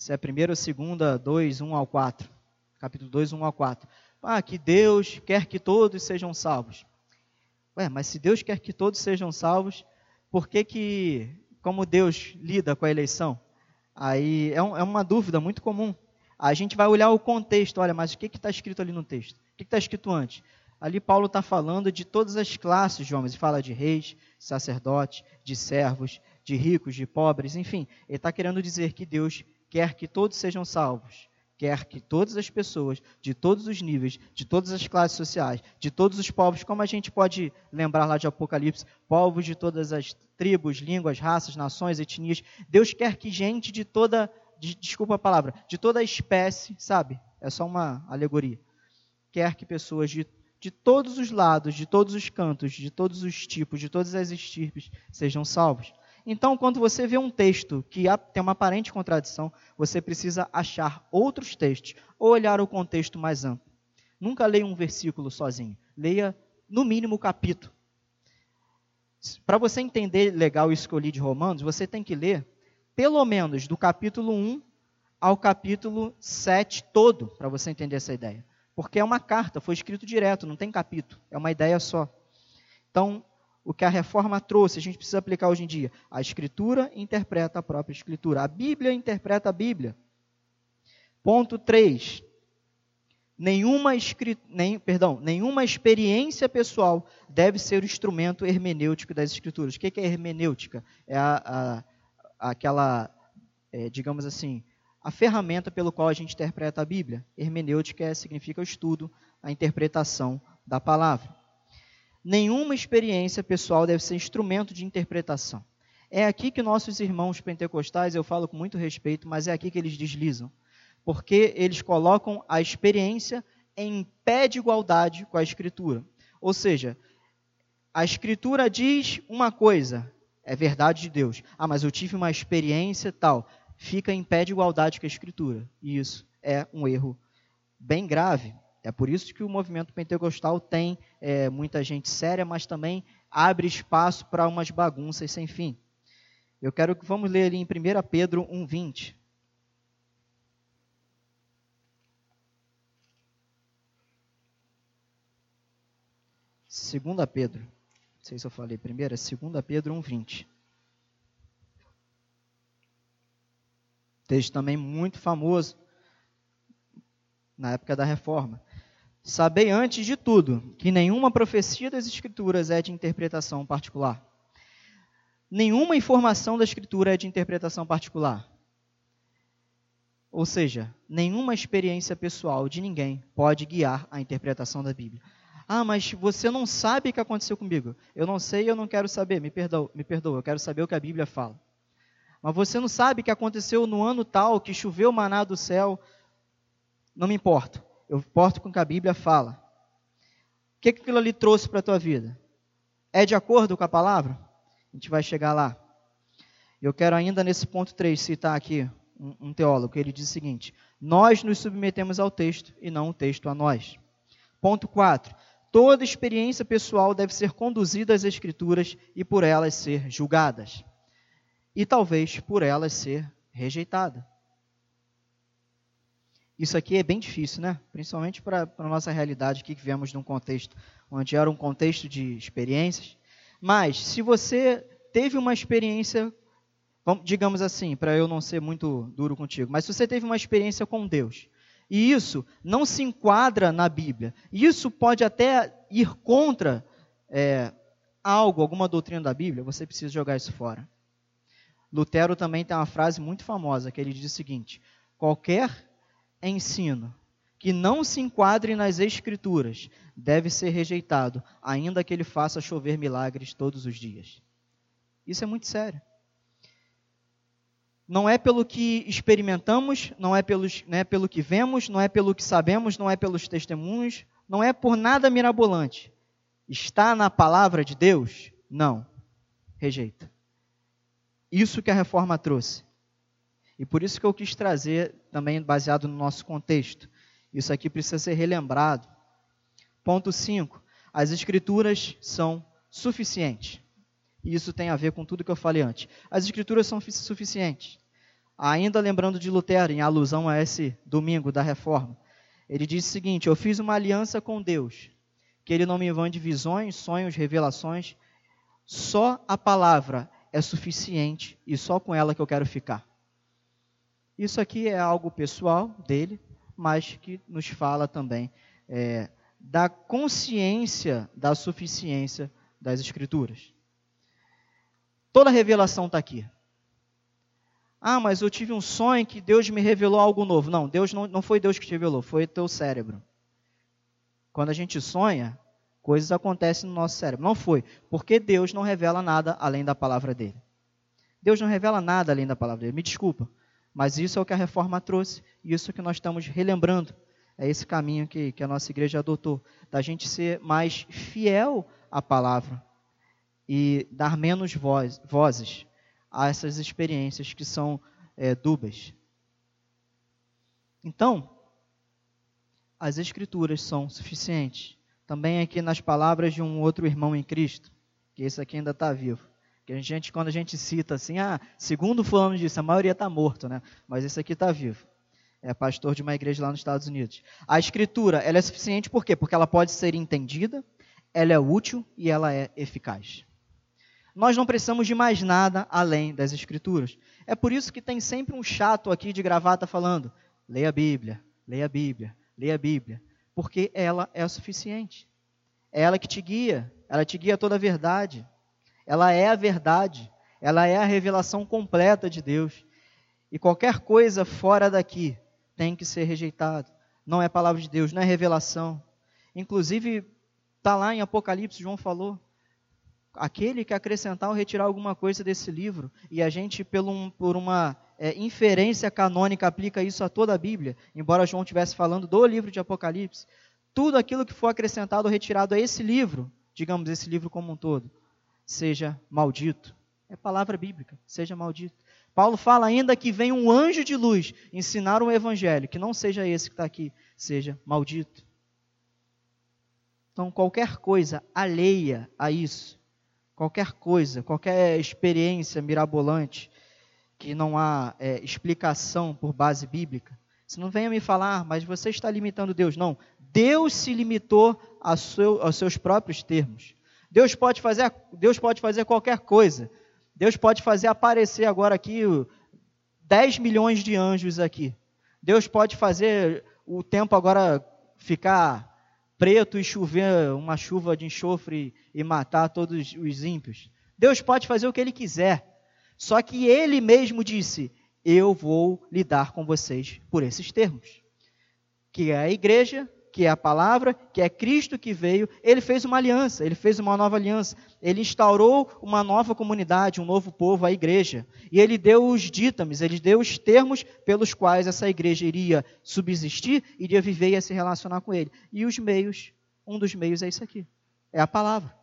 se é 1 ou 2, 2, 1 ao 4, capítulo 2, 1 ao 4, ah, que Deus quer que todos sejam salvos. Ué, mas se Deus quer que todos sejam salvos, por que que, como Deus lida com a eleição? Aí é, um, é uma dúvida muito comum. A gente vai olhar o contexto, olha, mas o que está escrito ali no texto? O que está escrito antes? Ali Paulo está falando de todas as classes de homens. Ele fala de reis, sacerdotes, de servos, de ricos, de pobres, enfim. Ele está querendo dizer que Deus quer que todos sejam salvos. Quer que todas as pessoas, de todos os níveis, de todas as classes sociais, de todos os povos, como a gente pode lembrar lá de Apocalipse, povos de todas as tribos, línguas, raças, nações, etnias. Deus quer que gente de toda, de, desculpa a palavra, de toda espécie, sabe? É só uma alegoria. Quer que pessoas de de todos os lados, de todos os cantos, de todos os tipos, de todas as estirpes sejam salvos. Então, quando você vê um texto que tem uma aparente contradição, você precisa achar outros textos ou olhar o contexto mais amplo. Nunca leia um versículo sozinho. Leia, no mínimo, o capítulo. Para você entender legal eu li de Romanos, você tem que ler pelo menos do capítulo 1 ao capítulo 7 todo, para você entender essa ideia. Porque é uma carta, foi escrito direto, não tem capítulo, é uma ideia só. Então, o que a reforma trouxe, a gente precisa aplicar hoje em dia. A escritura interpreta a própria escritura. A Bíblia interpreta a Bíblia. Ponto 3. Nenhuma, nem, perdão, nenhuma experiência pessoal deve ser o instrumento hermenêutico das escrituras. O que é hermenêutica? É a, a, aquela, é, digamos assim, a ferramenta pelo qual a gente interpreta a Bíblia. Hermenêutica significa o estudo, a interpretação da palavra. Nenhuma experiência pessoal deve ser instrumento de interpretação. É aqui que nossos irmãos pentecostais, eu falo com muito respeito, mas é aqui que eles deslizam. Porque eles colocam a experiência em pé de igualdade com a Escritura. Ou seja, a Escritura diz uma coisa, é verdade de Deus. Ah, mas eu tive uma experiência tal fica em pé de igualdade com a Escritura. E isso é um erro bem grave. É por isso que o movimento pentecostal tem é, muita gente séria, mas também abre espaço para umas bagunças sem fim. Eu quero que vamos ler ali em 1 Pedro 1,20. Segunda Pedro, não sei se eu falei é 2 Pedro 1,20. Texto também muito famoso na época da reforma. Sabei antes de tudo que nenhuma profecia das Escrituras é de interpretação particular. Nenhuma informação da Escritura é de interpretação particular. Ou seja, nenhuma experiência pessoal de ninguém pode guiar a interpretação da Bíblia. Ah, mas você não sabe o que aconteceu comigo. Eu não sei eu não quero saber. Me perdoa, me perdoa. Eu quero saber o que a Bíblia fala. Mas você não sabe o que aconteceu no ano tal, que choveu maná do céu. Não me importo. Eu importo com o que a Bíblia fala. O que, que aquilo ali trouxe para a tua vida? É de acordo com a palavra? A gente vai chegar lá. Eu quero ainda nesse ponto 3 citar aqui um, um teólogo, ele diz o seguinte: Nós nos submetemos ao texto e não o texto a nós. Ponto 4. Toda experiência pessoal deve ser conduzida às Escrituras e por elas ser julgadas e talvez por elas ser rejeitada. Isso aqui é bem difícil, né? Principalmente para a nossa realidade aqui que viemos de um contexto onde era um contexto de experiências. Mas se você teve uma experiência, digamos assim, para eu não ser muito duro contigo, mas se você teve uma experiência com Deus, e isso não se enquadra na Bíblia, isso pode até ir contra é, algo, alguma doutrina da Bíblia, você precisa jogar isso fora. Lutero também tem uma frase muito famosa que ele diz o seguinte: qualquer ensino que não se enquadre nas Escrituras deve ser rejeitado, ainda que ele faça chover milagres todos os dias. Isso é muito sério. Não é pelo que experimentamos, não é pelos, né, pelo que vemos, não é pelo que sabemos, não é pelos testemunhos, não é por nada mirabolante. Está na palavra de Deus? Não. Rejeita. Isso que a reforma trouxe. E por isso que eu quis trazer, também baseado no nosso contexto. Isso aqui precisa ser relembrado. Ponto 5. As escrituras são suficientes. E isso tem a ver com tudo que eu falei antes. As escrituras são suficientes. Ainda lembrando de Lutero, em alusão a esse domingo da reforma, ele disse o seguinte: Eu fiz uma aliança com Deus, que ele não me mande visões, sonhos, revelações. Só a palavra é suficiente e só com ela que eu quero ficar. Isso aqui é algo pessoal dele, mas que nos fala também é, da consciência da suficiência das Escrituras. Toda revelação está aqui. Ah, mas eu tive um sonho que Deus me revelou algo novo. Não, Deus não, não foi Deus que te revelou, foi teu cérebro. Quando a gente sonha, coisas acontecem no nosso cérebro. Não foi, porque Deus não revela nada além da palavra dele. Deus não revela nada além da palavra dele. Me desculpa, mas isso é o que a reforma trouxe, e isso que nós estamos relembrando. É esse caminho que, que a nossa igreja adotou, da gente ser mais fiel à palavra e dar menos voz, vozes a essas experiências que são é, dúbias. Então, as Escrituras são suficientes. Também aqui nas palavras de um outro irmão em Cristo, que esse aqui ainda está vivo. Que a gente, quando a gente cita assim, ah, segundo fulano disse, a maioria está morto, né? Mas esse aqui está vivo. É pastor de uma igreja lá nos Estados Unidos. A Escritura, ela é suficiente por quê? Porque ela pode ser entendida, ela é útil e ela é eficaz. Nós não precisamos de mais nada além das Escrituras. É por isso que tem sempre um chato aqui de gravata falando: leia a Bíblia, leia a Bíblia, leia a Bíblia. Porque ela é o suficiente. É ela que te guia, ela te guia toda a verdade. Ela é a verdade, ela é a revelação completa de Deus. E qualquer coisa fora daqui tem que ser rejeitado. Não é palavra de Deus, não é revelação. Inclusive, está lá em Apocalipse, João falou aquele que acrescentar ou retirar alguma coisa desse livro, e a gente, por, um, uma é, inferência canônica, aplica isso a toda a Bíblia, embora João estivesse falando do livro de Apocalipse, tudo aquilo que for acrescentado ou retirado a esse livro, digamos, esse livro como um todo, seja maldito. É palavra bíblica, seja maldito. Paulo fala ainda que vem um anjo de luz ensinar um evangelho, que não seja esse que está aqui, seja maldito. Então, qualquer coisa alheia a isso qualquer coisa, qualquer experiência mirabolante que não há é, explicação por base bíblica, você não venha me falar, mas você está limitando Deus. Não, Deus se limitou seu, aos seus próprios termos. Deus pode fazer, Deus pode fazer qualquer coisa. Deus pode fazer aparecer agora aqui 10 milhões de anjos aqui. Deus pode fazer o tempo agora ficar preto e chover uma chuva de enxofre e matar todos os ímpios. Deus pode fazer o que ele quiser. Só que ele mesmo disse: Eu vou lidar com vocês por esses termos. Que é a igreja, que é a palavra, que é Cristo que veio, ele fez uma aliança, ele fez uma nova aliança, ele instaurou uma nova comunidade, um novo povo, a igreja. E ele deu os dítames, ele deu os termos pelos quais essa igreja iria subsistir, iria viver e se relacionar com ele. E os meios, um dos meios é isso aqui, é a palavra.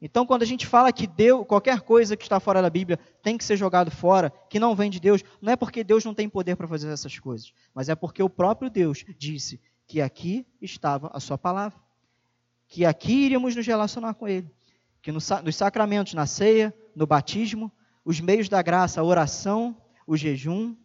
Então, quando a gente fala que Deus, qualquer coisa que está fora da Bíblia tem que ser jogado fora, que não vem de Deus, não é porque Deus não tem poder para fazer essas coisas, mas é porque o próprio Deus disse que aqui estava a sua palavra, que aqui iríamos nos relacionar com Ele, que nos sacramentos, na ceia, no batismo, os meios da graça, a oração, o jejum,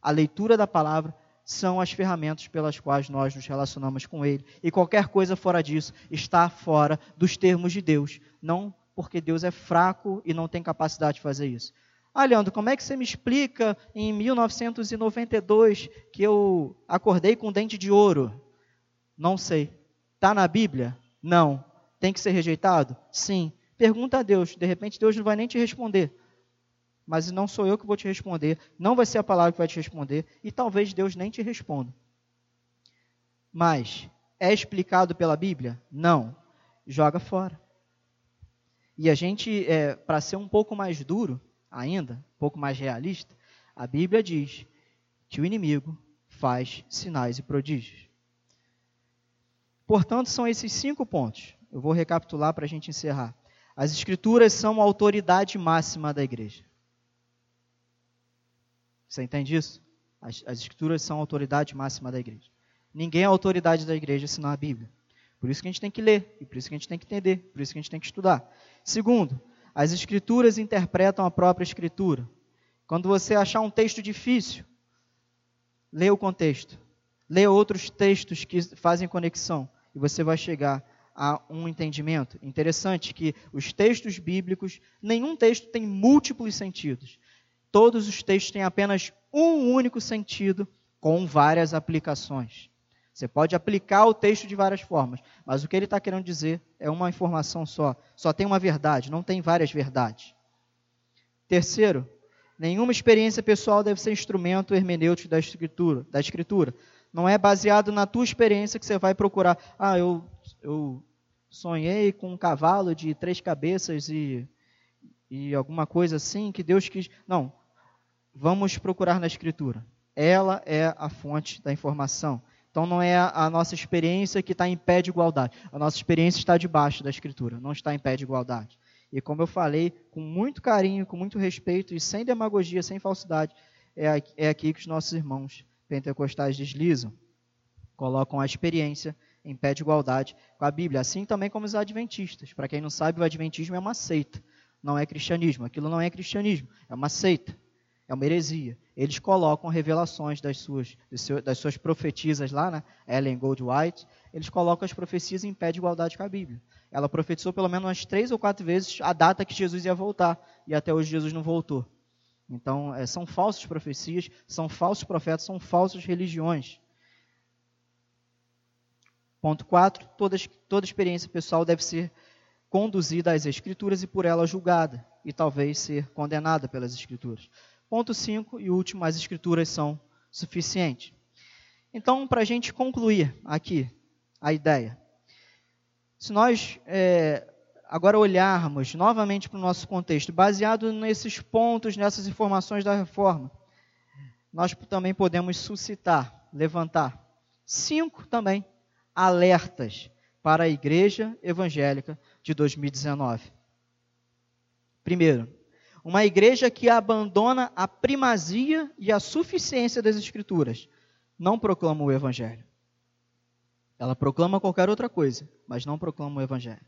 a leitura da palavra, são as ferramentas pelas quais nós nos relacionamos com Ele. E qualquer coisa fora disso está fora dos termos de Deus. Não porque Deus é fraco e não tem capacidade de fazer isso. Ah, Leandro, como é que você me explica em 1992 que eu acordei com dente de ouro? Não sei. Está na Bíblia? Não. Tem que ser rejeitado? Sim. Pergunta a Deus. De repente Deus não vai nem te responder. mas não sou eu que vou te responder, não vai ser a palavra que vai te responder, e talvez Deus nem te responda. Mas é explicado pela Bíblia? Não. Joga fora. E a gente, é, para ser um pouco mais duro ainda, um pouco mais realista, a Bíblia diz que o inimigo faz sinais e prodígios. Portanto, são esses cinco pontos. Eu vou recapitular para a gente encerrar. As Escrituras são a autoridade máxima da igreja. Você entende isso? As, as Escrituras são a autoridade máxima da igreja. Ninguém é autoridade da igreja senão a Bíblia. Por isso que a gente tem que ler, e por isso que a gente tem que entender, por isso que a gente tem que estudar. Segundo, as Escrituras interpretam a própria Escritura. Quando você achar um texto difícil, lê o contexto. Lê outros textos que fazem conexão e você vai chegar a um entendimento. Interessante que os textos bíblicos, nenhum texto tem múltiplos sentidos. Todos os textos têm apenas um único sentido com várias aplicações. Você pode aplicar o texto de várias formas, mas o que ele está querendo dizer é uma informação só. Só tem uma verdade, não tem várias verdades. Terceiro, nenhuma experiência pessoal deve ser instrumento hermenêutico da escritura. Da escritura. Não é baseado na tua experiência que você vai procurar. Ah, eu, eu sonhei com um cavalo de três cabeças e, e alguma coisa assim que Deus quis. Não. Vamos procurar na Escritura. Ela é a fonte da informação. Então não é a nossa experiência que está em pé de igualdade. A nossa experiência está debaixo da Escritura, não está em pé de igualdade. E como eu falei, com muito carinho, com muito respeito e sem demagogia, sem falsidade, é, é aqui que os nossos irmãos pentecostais deslizam, colocam a experiência em pé de igualdade com a Bíblia, assim também como os adventistas. Para quem não sabe, o adventismo é uma seita, não é cristianismo. Aquilo não é cristianismo, é uma seita, é uma heresia. Eles colocam revelações das suas, das suas profetisas lá, né? Ellen Goldwhite, eles colocam as profecias em pé de igualdade com a Bíblia. Ela profetizou pelo menos umas três ou quatro vezes a data que Jesus ia voltar, e até hoje Jesus não voltou. Então, é, são falsas profecias, são falsos profetas, são falsas religiões. Ponto 4. Toda, toda experiência pessoal deve ser conduzida às Escrituras e por ela julgada, e talvez ser condenada pelas Escrituras. Ponto 5 e último, as Escrituras são suficientes. Então, para a gente concluir aqui a ideia, se nós é, agora olharmos novamente para o nosso contexto, baseado nesses pontos, nessas informações da reforma, nós também podemos suscitar, levantar cinco também alertas para a igreja evangélica de 2019. Primeiro, uma igreja que abandona a primazia e a suficiência das escrituras, não proclama o evangelho. Ela proclama qualquer outra coisa, mas não proclama o evangelho.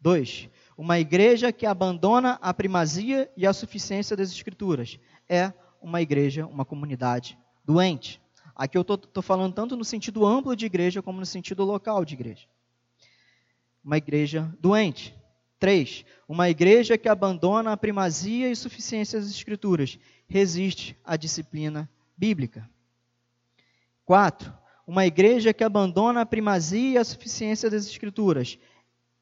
Dois, uma igreja que abandona a primazia e a suficiência das escrituras é uma igreja, uma comunidade doente. Aqui eu estou falando tanto no sentido amplo de igreja como no sentido local de igreja. Uma igreja doente. Três, uma igreja que abandona a primazia e suficiência das escrituras, resiste à disciplina bíblica. Quatro, uma igreja que abandona a primazia e a suficiência das escrituras,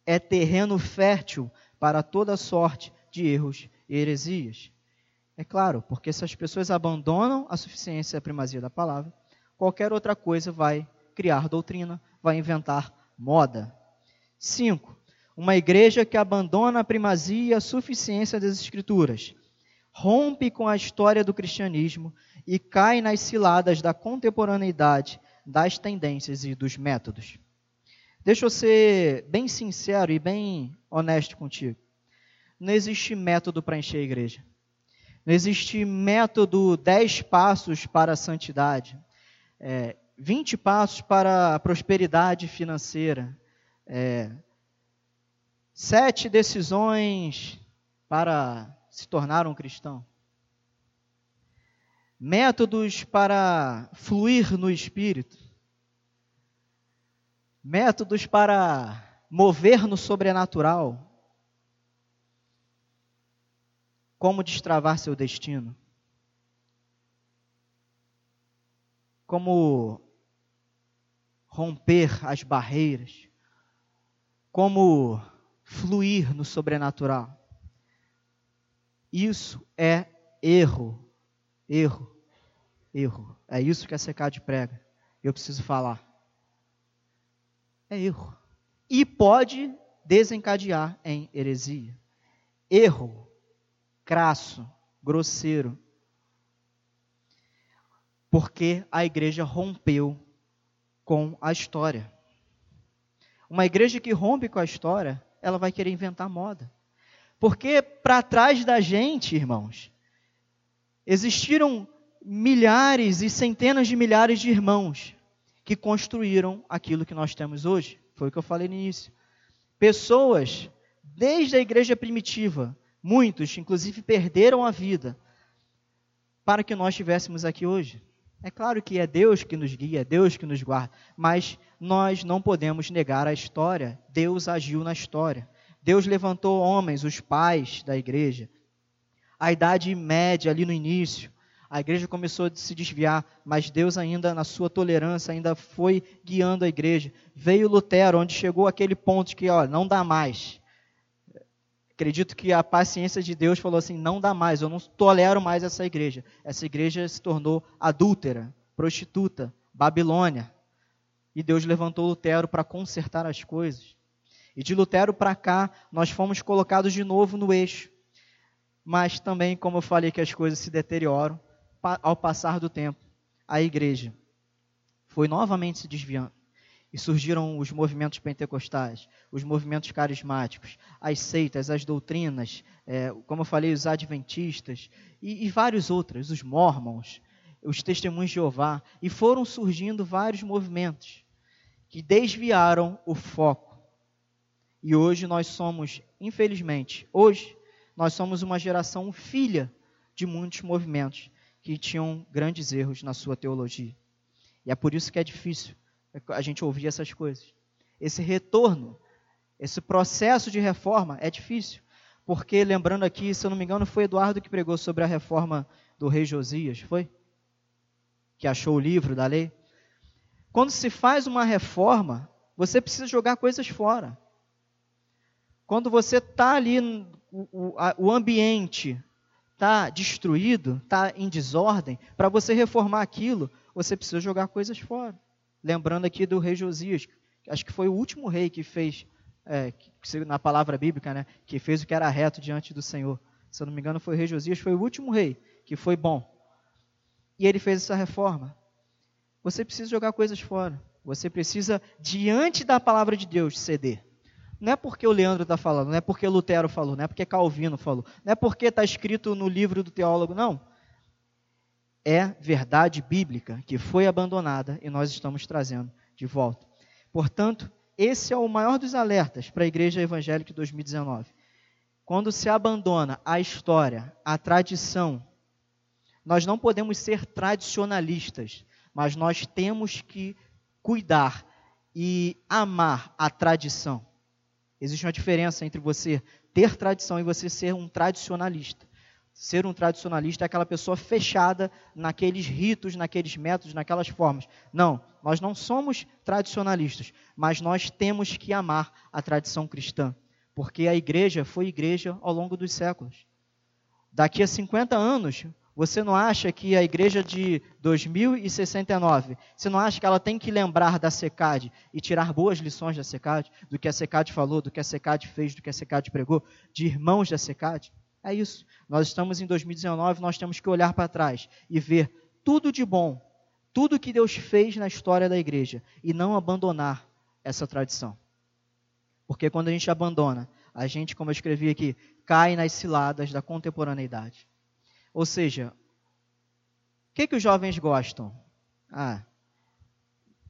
é terreno fértil para toda sorte de erros e heresias. É claro, porque se as pessoas abandonam a suficiência e a primazia da palavra, qualquer outra coisa vai criar doutrina, vai inventar moda. 5. Uma igreja que abandona a primazia e a suficiência das escrituras, rompe com a história do cristianismo e cai nas ciladas da contemporaneidade, das tendências e dos métodos. Deixa eu ser bem sincero e bem honesto contigo. Não existe método para encher a igreja. Não existe método 10 passos para a santidade, é, 20 passos para a prosperidade financeira, é, sete decisões para se tornar um cristão, métodos para fluir no espírito, métodos para mover no sobrenatural, como destravar seu destino, como romper as barreiras, como fluir no sobrenatural. Isso é erro, erro, erro. É isso que a secade prega. Eu preciso falar. É erro. E pode desencadear em heresia. Erro, crasso, grosseiro. Porque a igreja rompeu com a história. Uma igreja que rompe com a história, ela vai querer inventar moda. Porque para trás da gente, irmãos, existiram milhares e centenas de milhares de irmãos que construíram aquilo que nós temos hoje. Foi o que eu falei no início. Pessoas, desde a igreja primitiva, muitos, inclusive, perderam a vida para que nós estivéssemos aqui hoje. É claro que é Deus que nos guia, é Deus que nos guarda, mas nós não podemos negar a história. Deus agiu na história. Deus levantou homens, os pais da igreja. A idade média ali no início, a igreja começou a se desviar, mas Deus ainda na sua tolerância ainda foi guiando a igreja. Veio Lutero, onde chegou aquele ponto que, ó, não dá mais. Acredito que a paciência de Deus falou assim: não dá mais, eu não tolero mais essa igreja. Essa igreja se tornou adúltera, prostituta, Babilônia. E Deus levantou Lutero para consertar as coisas. E de Lutero para cá, nós fomos colocados de novo no eixo. Mas também, como eu falei, que as coisas se deterioram ao passar do tempo. A igreja foi novamente se desviando. E surgiram os movimentos pentecostais, os movimentos carismáticos, as seitas, as doutrinas, é, como eu falei, os adventistas e, e vários outros, os mormons, os testemunhos de Jeová. E foram surgindo vários movimentos que desviaram o foco e hoje nós somos, infelizmente, hoje nós somos uma geração filha de muitos movimentos que tinham grandes erros na sua teologia. E é por isso que é difícil a gente ouvir essas coisas. Esse retorno, esse processo de reforma é difícil. Porque, lembrando aqui, se eu não me engano, foi Eduardo que pregou sobre a reforma do rei Josias, foi? Que achou o livro da lei. Quando se faz uma reforma, você precisa jogar coisas fora. Quando você está ali, o, o ambiente está destruído, está em desordem, para você reformar aquilo, você precisa jogar coisas fora. Lembrando aqui do rei Josias, acho que foi o último rei que fez, é, na palavra bíblica, né, que fez o que era reto diante do Senhor. Se eu não me engano, foi o rei Josias, foi o último rei que foi bom. E ele fez essa reforma. Você precisa jogar coisas fora. Você precisa, diante da palavra de Deus, ceder. Não é porque o Leandro está falando, não é porque Lutero falou, não é porque Calvino falou, não é porque está escrito no livro do teólogo, não. É verdade bíblica que foi abandonada e nós estamos trazendo de volta. Portanto, esse é o maior dos alertas para a Igreja Evangélica de 2019. Quando se abandona a história, a tradição, nós não podemos ser tradicionalistas, mas nós temos que cuidar e amar a tradição. Existe uma diferença entre você ter tradição e você ser um tradicionalista. Ser um tradicionalista é aquela pessoa fechada naqueles ritos, naqueles métodos, naquelas formas. Não, nós não somos tradicionalistas, mas nós temos que amar a tradição cristã, porque a igreja foi igreja ao longo dos séculos. Daqui a 50 anos, você não acha que a igreja de 2069, você não acha que ela tem que lembrar da SECAD e tirar boas lições da SECAD, do que a SECAD falou, do que a SECAD fez, do que a SECAD pregou, de irmãos da SECAD? É isso. Nós estamos em 2019, nós temos que olhar para trás e ver tudo de bom, tudo que Deus fez na história da igreja e não abandonar essa tradição. Porque quando a gente abandona, a gente, como eu escrevi aqui, cai nas ciladas da contemporaneidade. Ou seja, o que, que os jovens gostam? Ah,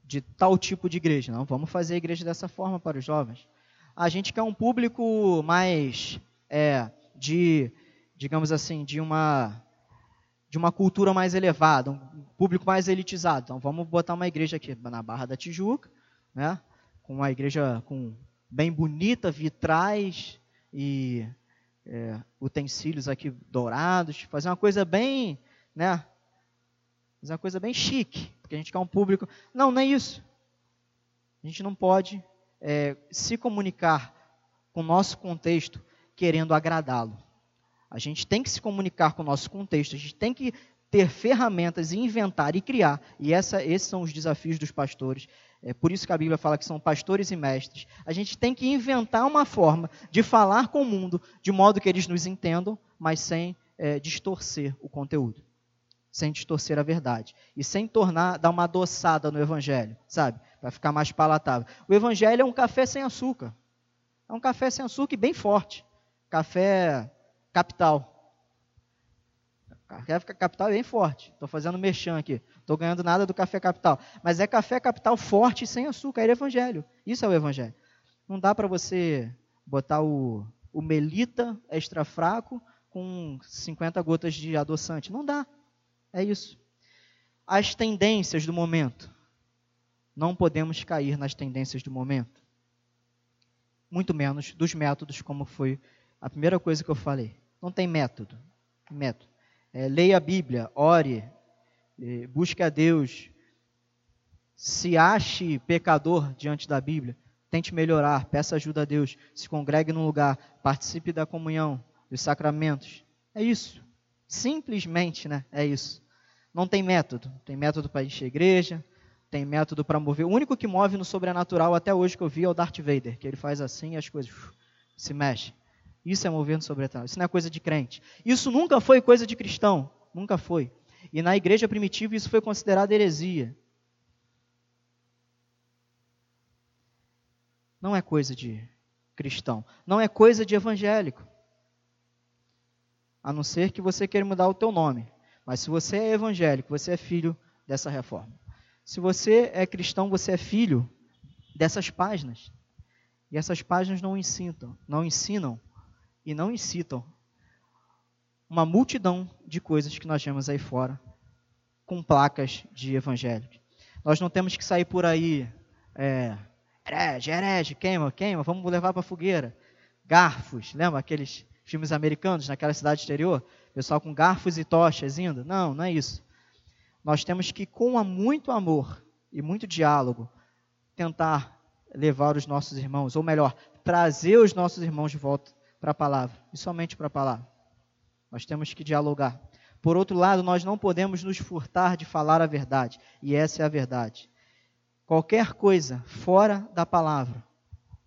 de tal tipo de igreja. Não, vamos fazer a igreja dessa forma para os jovens. A gente quer um público mais é, de, digamos assim, de uma de uma cultura mais elevada, um público mais elitizado. Então vamos botar uma igreja aqui na Barra da Tijuca, né? Com uma igreja com bem bonita, vitrais e é, utensílios aqui dourados, fazer uma coisa bem, né? Fazer uma coisa bem chique, porque a gente quer um público. Não, não é isso. A gente não pode é, se comunicar com o nosso contexto querendo agradá-lo. A gente tem que se comunicar com o nosso contexto, a gente tem que ter ferramentas e inventar e criar. E essa, esses são os desafios dos pastores. É por isso que a Bíblia fala que são pastores e mestres. A gente tem que inventar uma forma de falar com o mundo de modo que eles nos entendam, mas sem é, distorcer o conteúdo, sem distorcer a verdade e sem tornar, dar uma adoçada no Evangelho, sabe? Para ficar mais palatável. O Evangelho é um café sem açúcar. É um café sem açúcar e bem forte. Café capital. Café capital é bem forte. Estou fazendo mexão aqui. Estou ganhando nada do café capital. Mas é café capital forte sem açúcar. É evangelho. Isso é o evangelho. Não dá para você botar o, o melita extra fraco com 50 gotas de adoçante. Não dá. É isso. As tendências do momento. Não podemos cair nas tendências do momento. Muito menos dos métodos, como foi a primeira coisa que eu falei. Não tem método. Método. É, leia a Bíblia, ore, é, busque a Deus. Se ache pecador diante da Bíblia, tente melhorar, peça ajuda a Deus. Se congregue num lugar, participe da comunhão, dos sacramentos. É isso. Simplesmente, né? É isso. Não tem método. Tem método para encher a igreja, tem método para mover. O único que move no sobrenatural até hoje que eu vi é o Darth Vader, que ele faz assim e as coisas se mexem. Isso é mover no sobrenatural. Isso não é coisa de crente. Isso nunca foi coisa de cristão. Nunca foi. E na igreja primitiva isso foi considerado heresia. Não é coisa de cristão. Não é coisa de evangélico. A não ser que você queira mudar o teu nome. Mas se você é evangélico, você é filho dessa reforma. Se você é cristão, você é filho dessas páginas. E essas páginas não ensinam, não ensinam e não incitam uma multidão de coisas que nós vemos aí fora com placas de evangelho. Nós não temos que sair por aí, é, herege, herege, queima, queima, vamos levar para a fogueira. Garfos, lembra aqueles filmes americanos naquela cidade exterior? Pessoal com garfos e tochas indo? Não, não é isso. Nós temos que, com muito amor e muito diálogo, tentar levar os nossos irmãos, ou melhor, trazer os nossos irmãos de volta para a palavra, e somente para a palavra. Nós temos que dialogar. Por outro lado, nós não podemos nos furtar de falar a verdade, e essa é a verdade. Qualquer coisa fora da palavra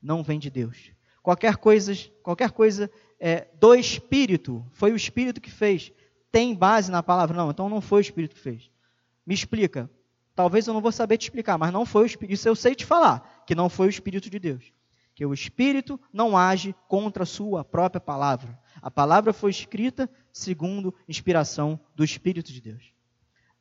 não vem de Deus. Qualquer coisa, qualquer coisa é, do Espírito, foi o Espírito que fez, tem base na palavra? Não, então não foi o Espírito que fez. Me explica. Talvez eu não vou saber te explicar, mas não foi o Espírito. Isso eu sei te falar, que não foi o Espírito de Deus que o Espírito não age contra a sua própria palavra. A palavra foi escrita segundo inspiração do Espírito de Deus.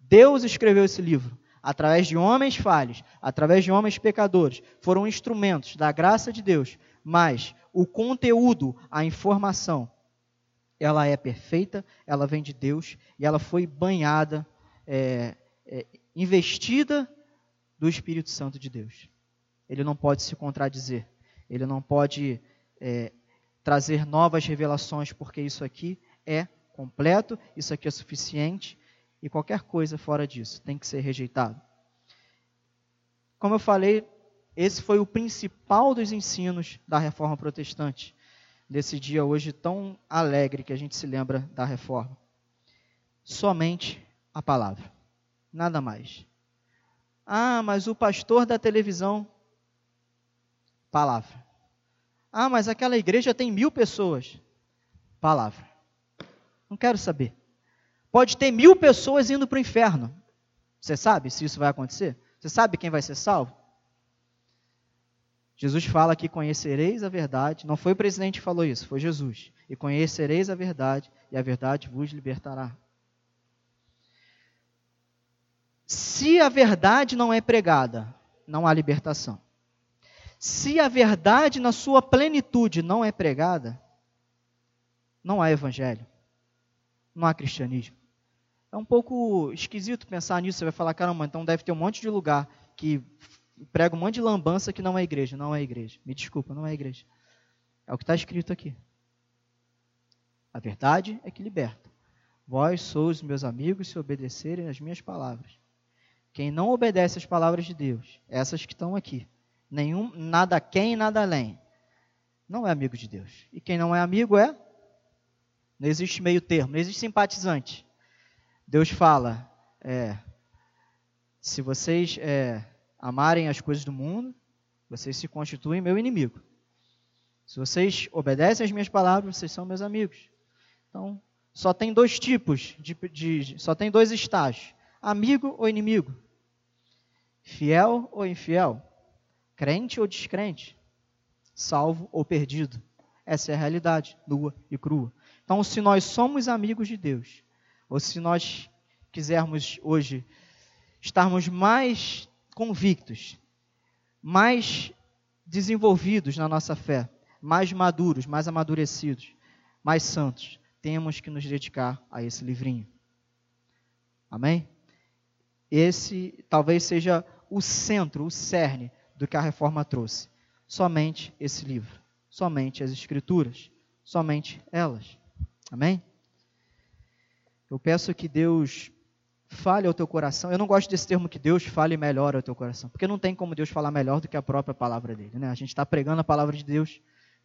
Deus escreveu esse livro através de homens falhos, através de homens pecadores. Foram instrumentos da graça de Deus, mas o conteúdo, a informação, ela é perfeita, ela vem de Deus e ela foi banhada, é, é, investida do Espírito Santo de Deus. Ele não pode se contradizer. Ele não pode é, trazer novas revelações, porque isso aqui é completo, isso aqui é suficiente, e qualquer coisa fora disso tem que ser rejeitado. Como eu falei, esse foi o principal dos ensinos da reforma protestante, desse dia hoje tão alegre que a gente se lembra da reforma. Somente a palavra, nada mais. Ah, mas o pastor da televisão Palavra. Ah, mas aquela igreja tem mil pessoas. Palavra. Não quero saber. Pode ter mil pessoas indo para o inferno. Você sabe se isso vai acontecer? Você sabe quem vai ser salvo? Jesus fala que conhecereis a verdade. Não foi o presidente que falou isso, foi Jesus. E conhecereis a verdade, e a verdade vos libertará. Se a verdade não é pregada, não há libertação. Se a verdade na sua plenitude não é pregada, não há evangelho, não há cristianismo. É um pouco esquisito pensar nisso. Você vai falar, caramba, então deve ter um monte de lugar que prega um monte de lambança que não é igreja. Não é igreja. Me desculpa, não é igreja. É o que está escrito aqui. A verdade é que liberta. Vós sois meus amigos se obedecerem às minhas palavras. Quem não obedece às palavras de Deus, essas que estão aqui, nenhum, nada quem, nada além. Não é amigo de Deus. E quem não é amigo é Não existe meio termo, não existe simpatizante. Deus fala, é, se vocês é, amarem as coisas do mundo, vocês se constituem meu inimigo. Se vocês obedecem às minhas palavras, vocês são meus amigos. Então, só tem dois tipos de, de só tem dois estágios: amigo ou inimigo, fiel ou infiel, crente ou descrente, salvo ou perdido. Essa é a realidade, nua e crua. Então, se nós somos amigos de Deus, ou se nós quisermos hoje estarmos mais convictos, mais desenvolvidos na nossa fé, mais maduros, mais amadurecidos, mais santos, temos que nos dedicar a esse livrinho. Amém? Esse talvez seja o centro, o cerne do que a reforma trouxe. Somente esse livro, somente as Escrituras, somente elas. Amém? Eu peço que Deus fale ao teu coração. Eu não gosto desse termo que Deus fale melhor ao teu coração, porque não tem como Deus falar melhor do que a própria palavra dele. Né? A gente está pregando a palavra de Deus,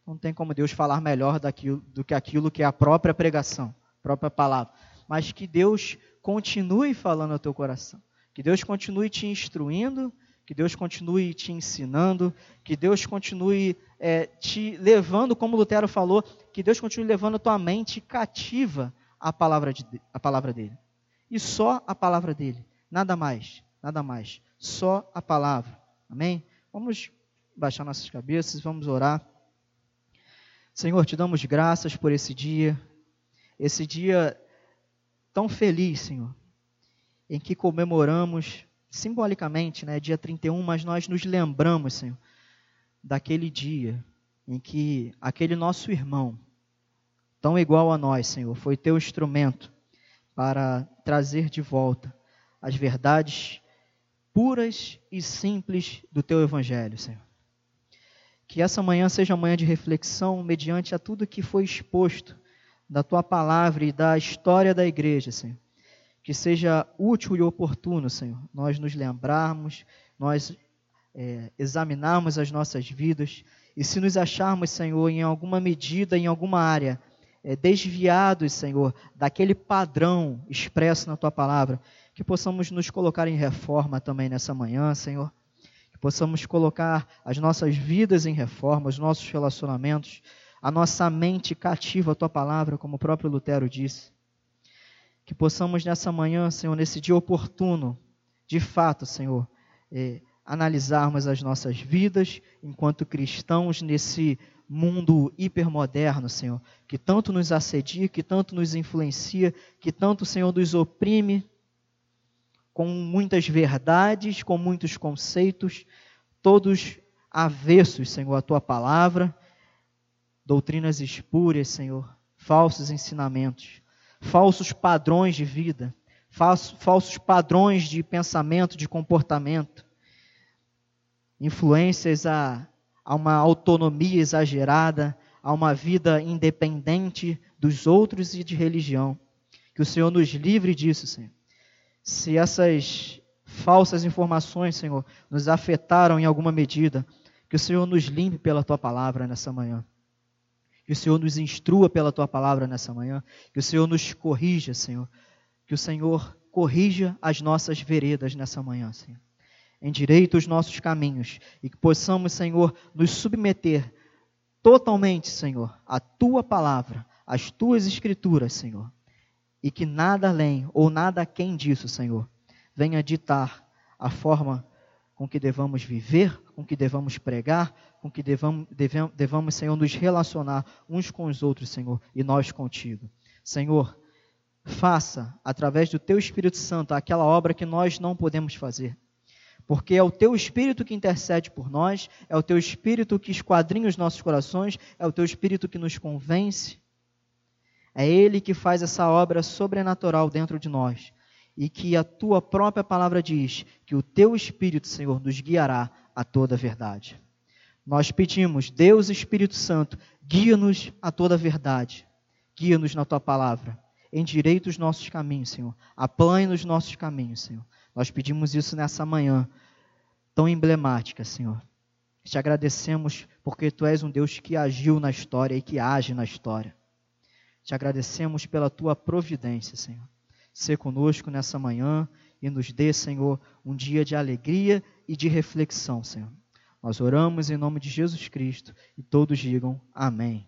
não tem como Deus falar melhor daquilo, do que aquilo que é a própria pregação, a própria palavra. Mas que Deus continue falando ao teu coração, que Deus continue te instruindo, que Deus continue te ensinando, que Deus continue é, te levando, como Lutero falou, que Deus continue levando a tua mente cativa à palavra, de, à palavra dele e só a palavra dele. Nada mais, nada mais. Só a palavra. Amém? Vamos baixar nossas cabeças, vamos orar. Senhor, te damos graças por esse dia, esse dia tão feliz, Senhor, em que comemoramos simbolicamente, né, dia 31, mas nós nos lembramos, Senhor, daquele dia em que aquele nosso irmão, tão igual a nós, Senhor, foi teu instrumento para trazer de volta as verdades puras e simples do teu evangelho, Senhor. Que essa manhã seja manhã de reflexão mediante a tudo que foi exposto da tua palavra e da história da igreja, Senhor. Que seja útil e oportuno, Senhor, nós nos lembrarmos, nós é, examinarmos as nossas vidas e se nos acharmos, Senhor, em alguma medida, em alguma área, é, desviados, Senhor, daquele padrão expresso na tua palavra, que possamos nos colocar em reforma também nessa manhã, Senhor. Que possamos colocar as nossas vidas em reforma, os nossos relacionamentos, a nossa mente cativa à tua palavra, como o próprio Lutero disse. Que possamos nessa manhã, Senhor, nesse dia oportuno, de fato, Senhor, é, analisarmos as nossas vidas enquanto cristãos nesse mundo hipermoderno, Senhor, que tanto nos assedia, que tanto nos influencia, que tanto, Senhor, nos oprime com muitas verdades, com muitos conceitos, todos avessos, Senhor, à tua palavra, doutrinas espúrias, Senhor, falsos ensinamentos, falsos padrões de vida, falsos padrões de pensamento, de comportamento, influências a a uma autonomia exagerada, a uma vida independente dos outros e de religião. Que o Senhor nos livre disso, Senhor. Se essas falsas informações, Senhor, nos afetaram em alguma medida, que o Senhor nos limpe pela tua palavra nessa manhã. Que o Senhor nos instrua pela tua palavra nessa manhã. Que o Senhor nos corrija, Senhor. Que o Senhor corrija as nossas veredas nessa manhã, Senhor endireita os nossos caminhos e que possamos, Senhor, nos submeter totalmente, Senhor, à tua palavra, às tuas escrituras, Senhor. E que nada além ou nada aquém disso, Senhor, venha ditar a forma com que devamos viver, com que devamos pregar, com que devamos, devamos, devamos, Senhor, nos relacionar uns com os outros, Senhor, e nós contigo. Senhor, faça, através do Teu Espírito Santo, aquela obra que nós não podemos fazer porque é o teu espírito que intercede por nós, é o teu espírito que esquadrinha os nossos corações, é o teu espírito que nos convence. É ele que faz essa obra sobrenatural dentro de nós. E que a tua própria palavra diz que o teu espírito, Senhor, nos guiará a toda a verdade. Nós pedimos, Deus Espírito Santo, guia-nos a toda a verdade. Guia-nos na tua palavra. Endireita os nossos caminhos, Senhor. Aplane nos nossos caminhos, Senhor. Nós pedimos isso nessa manhã tão emblemática, Senhor. Te agradecemos porque Tu és um Deus que agiu na história e que age na história. Te agradecemos pela tua providência, Senhor. Ser conosco nessa manhã e nos dê, Senhor, um dia de alegria e de reflexão, Senhor. Nós oramos em nome de Jesus Cristo e todos digam amém.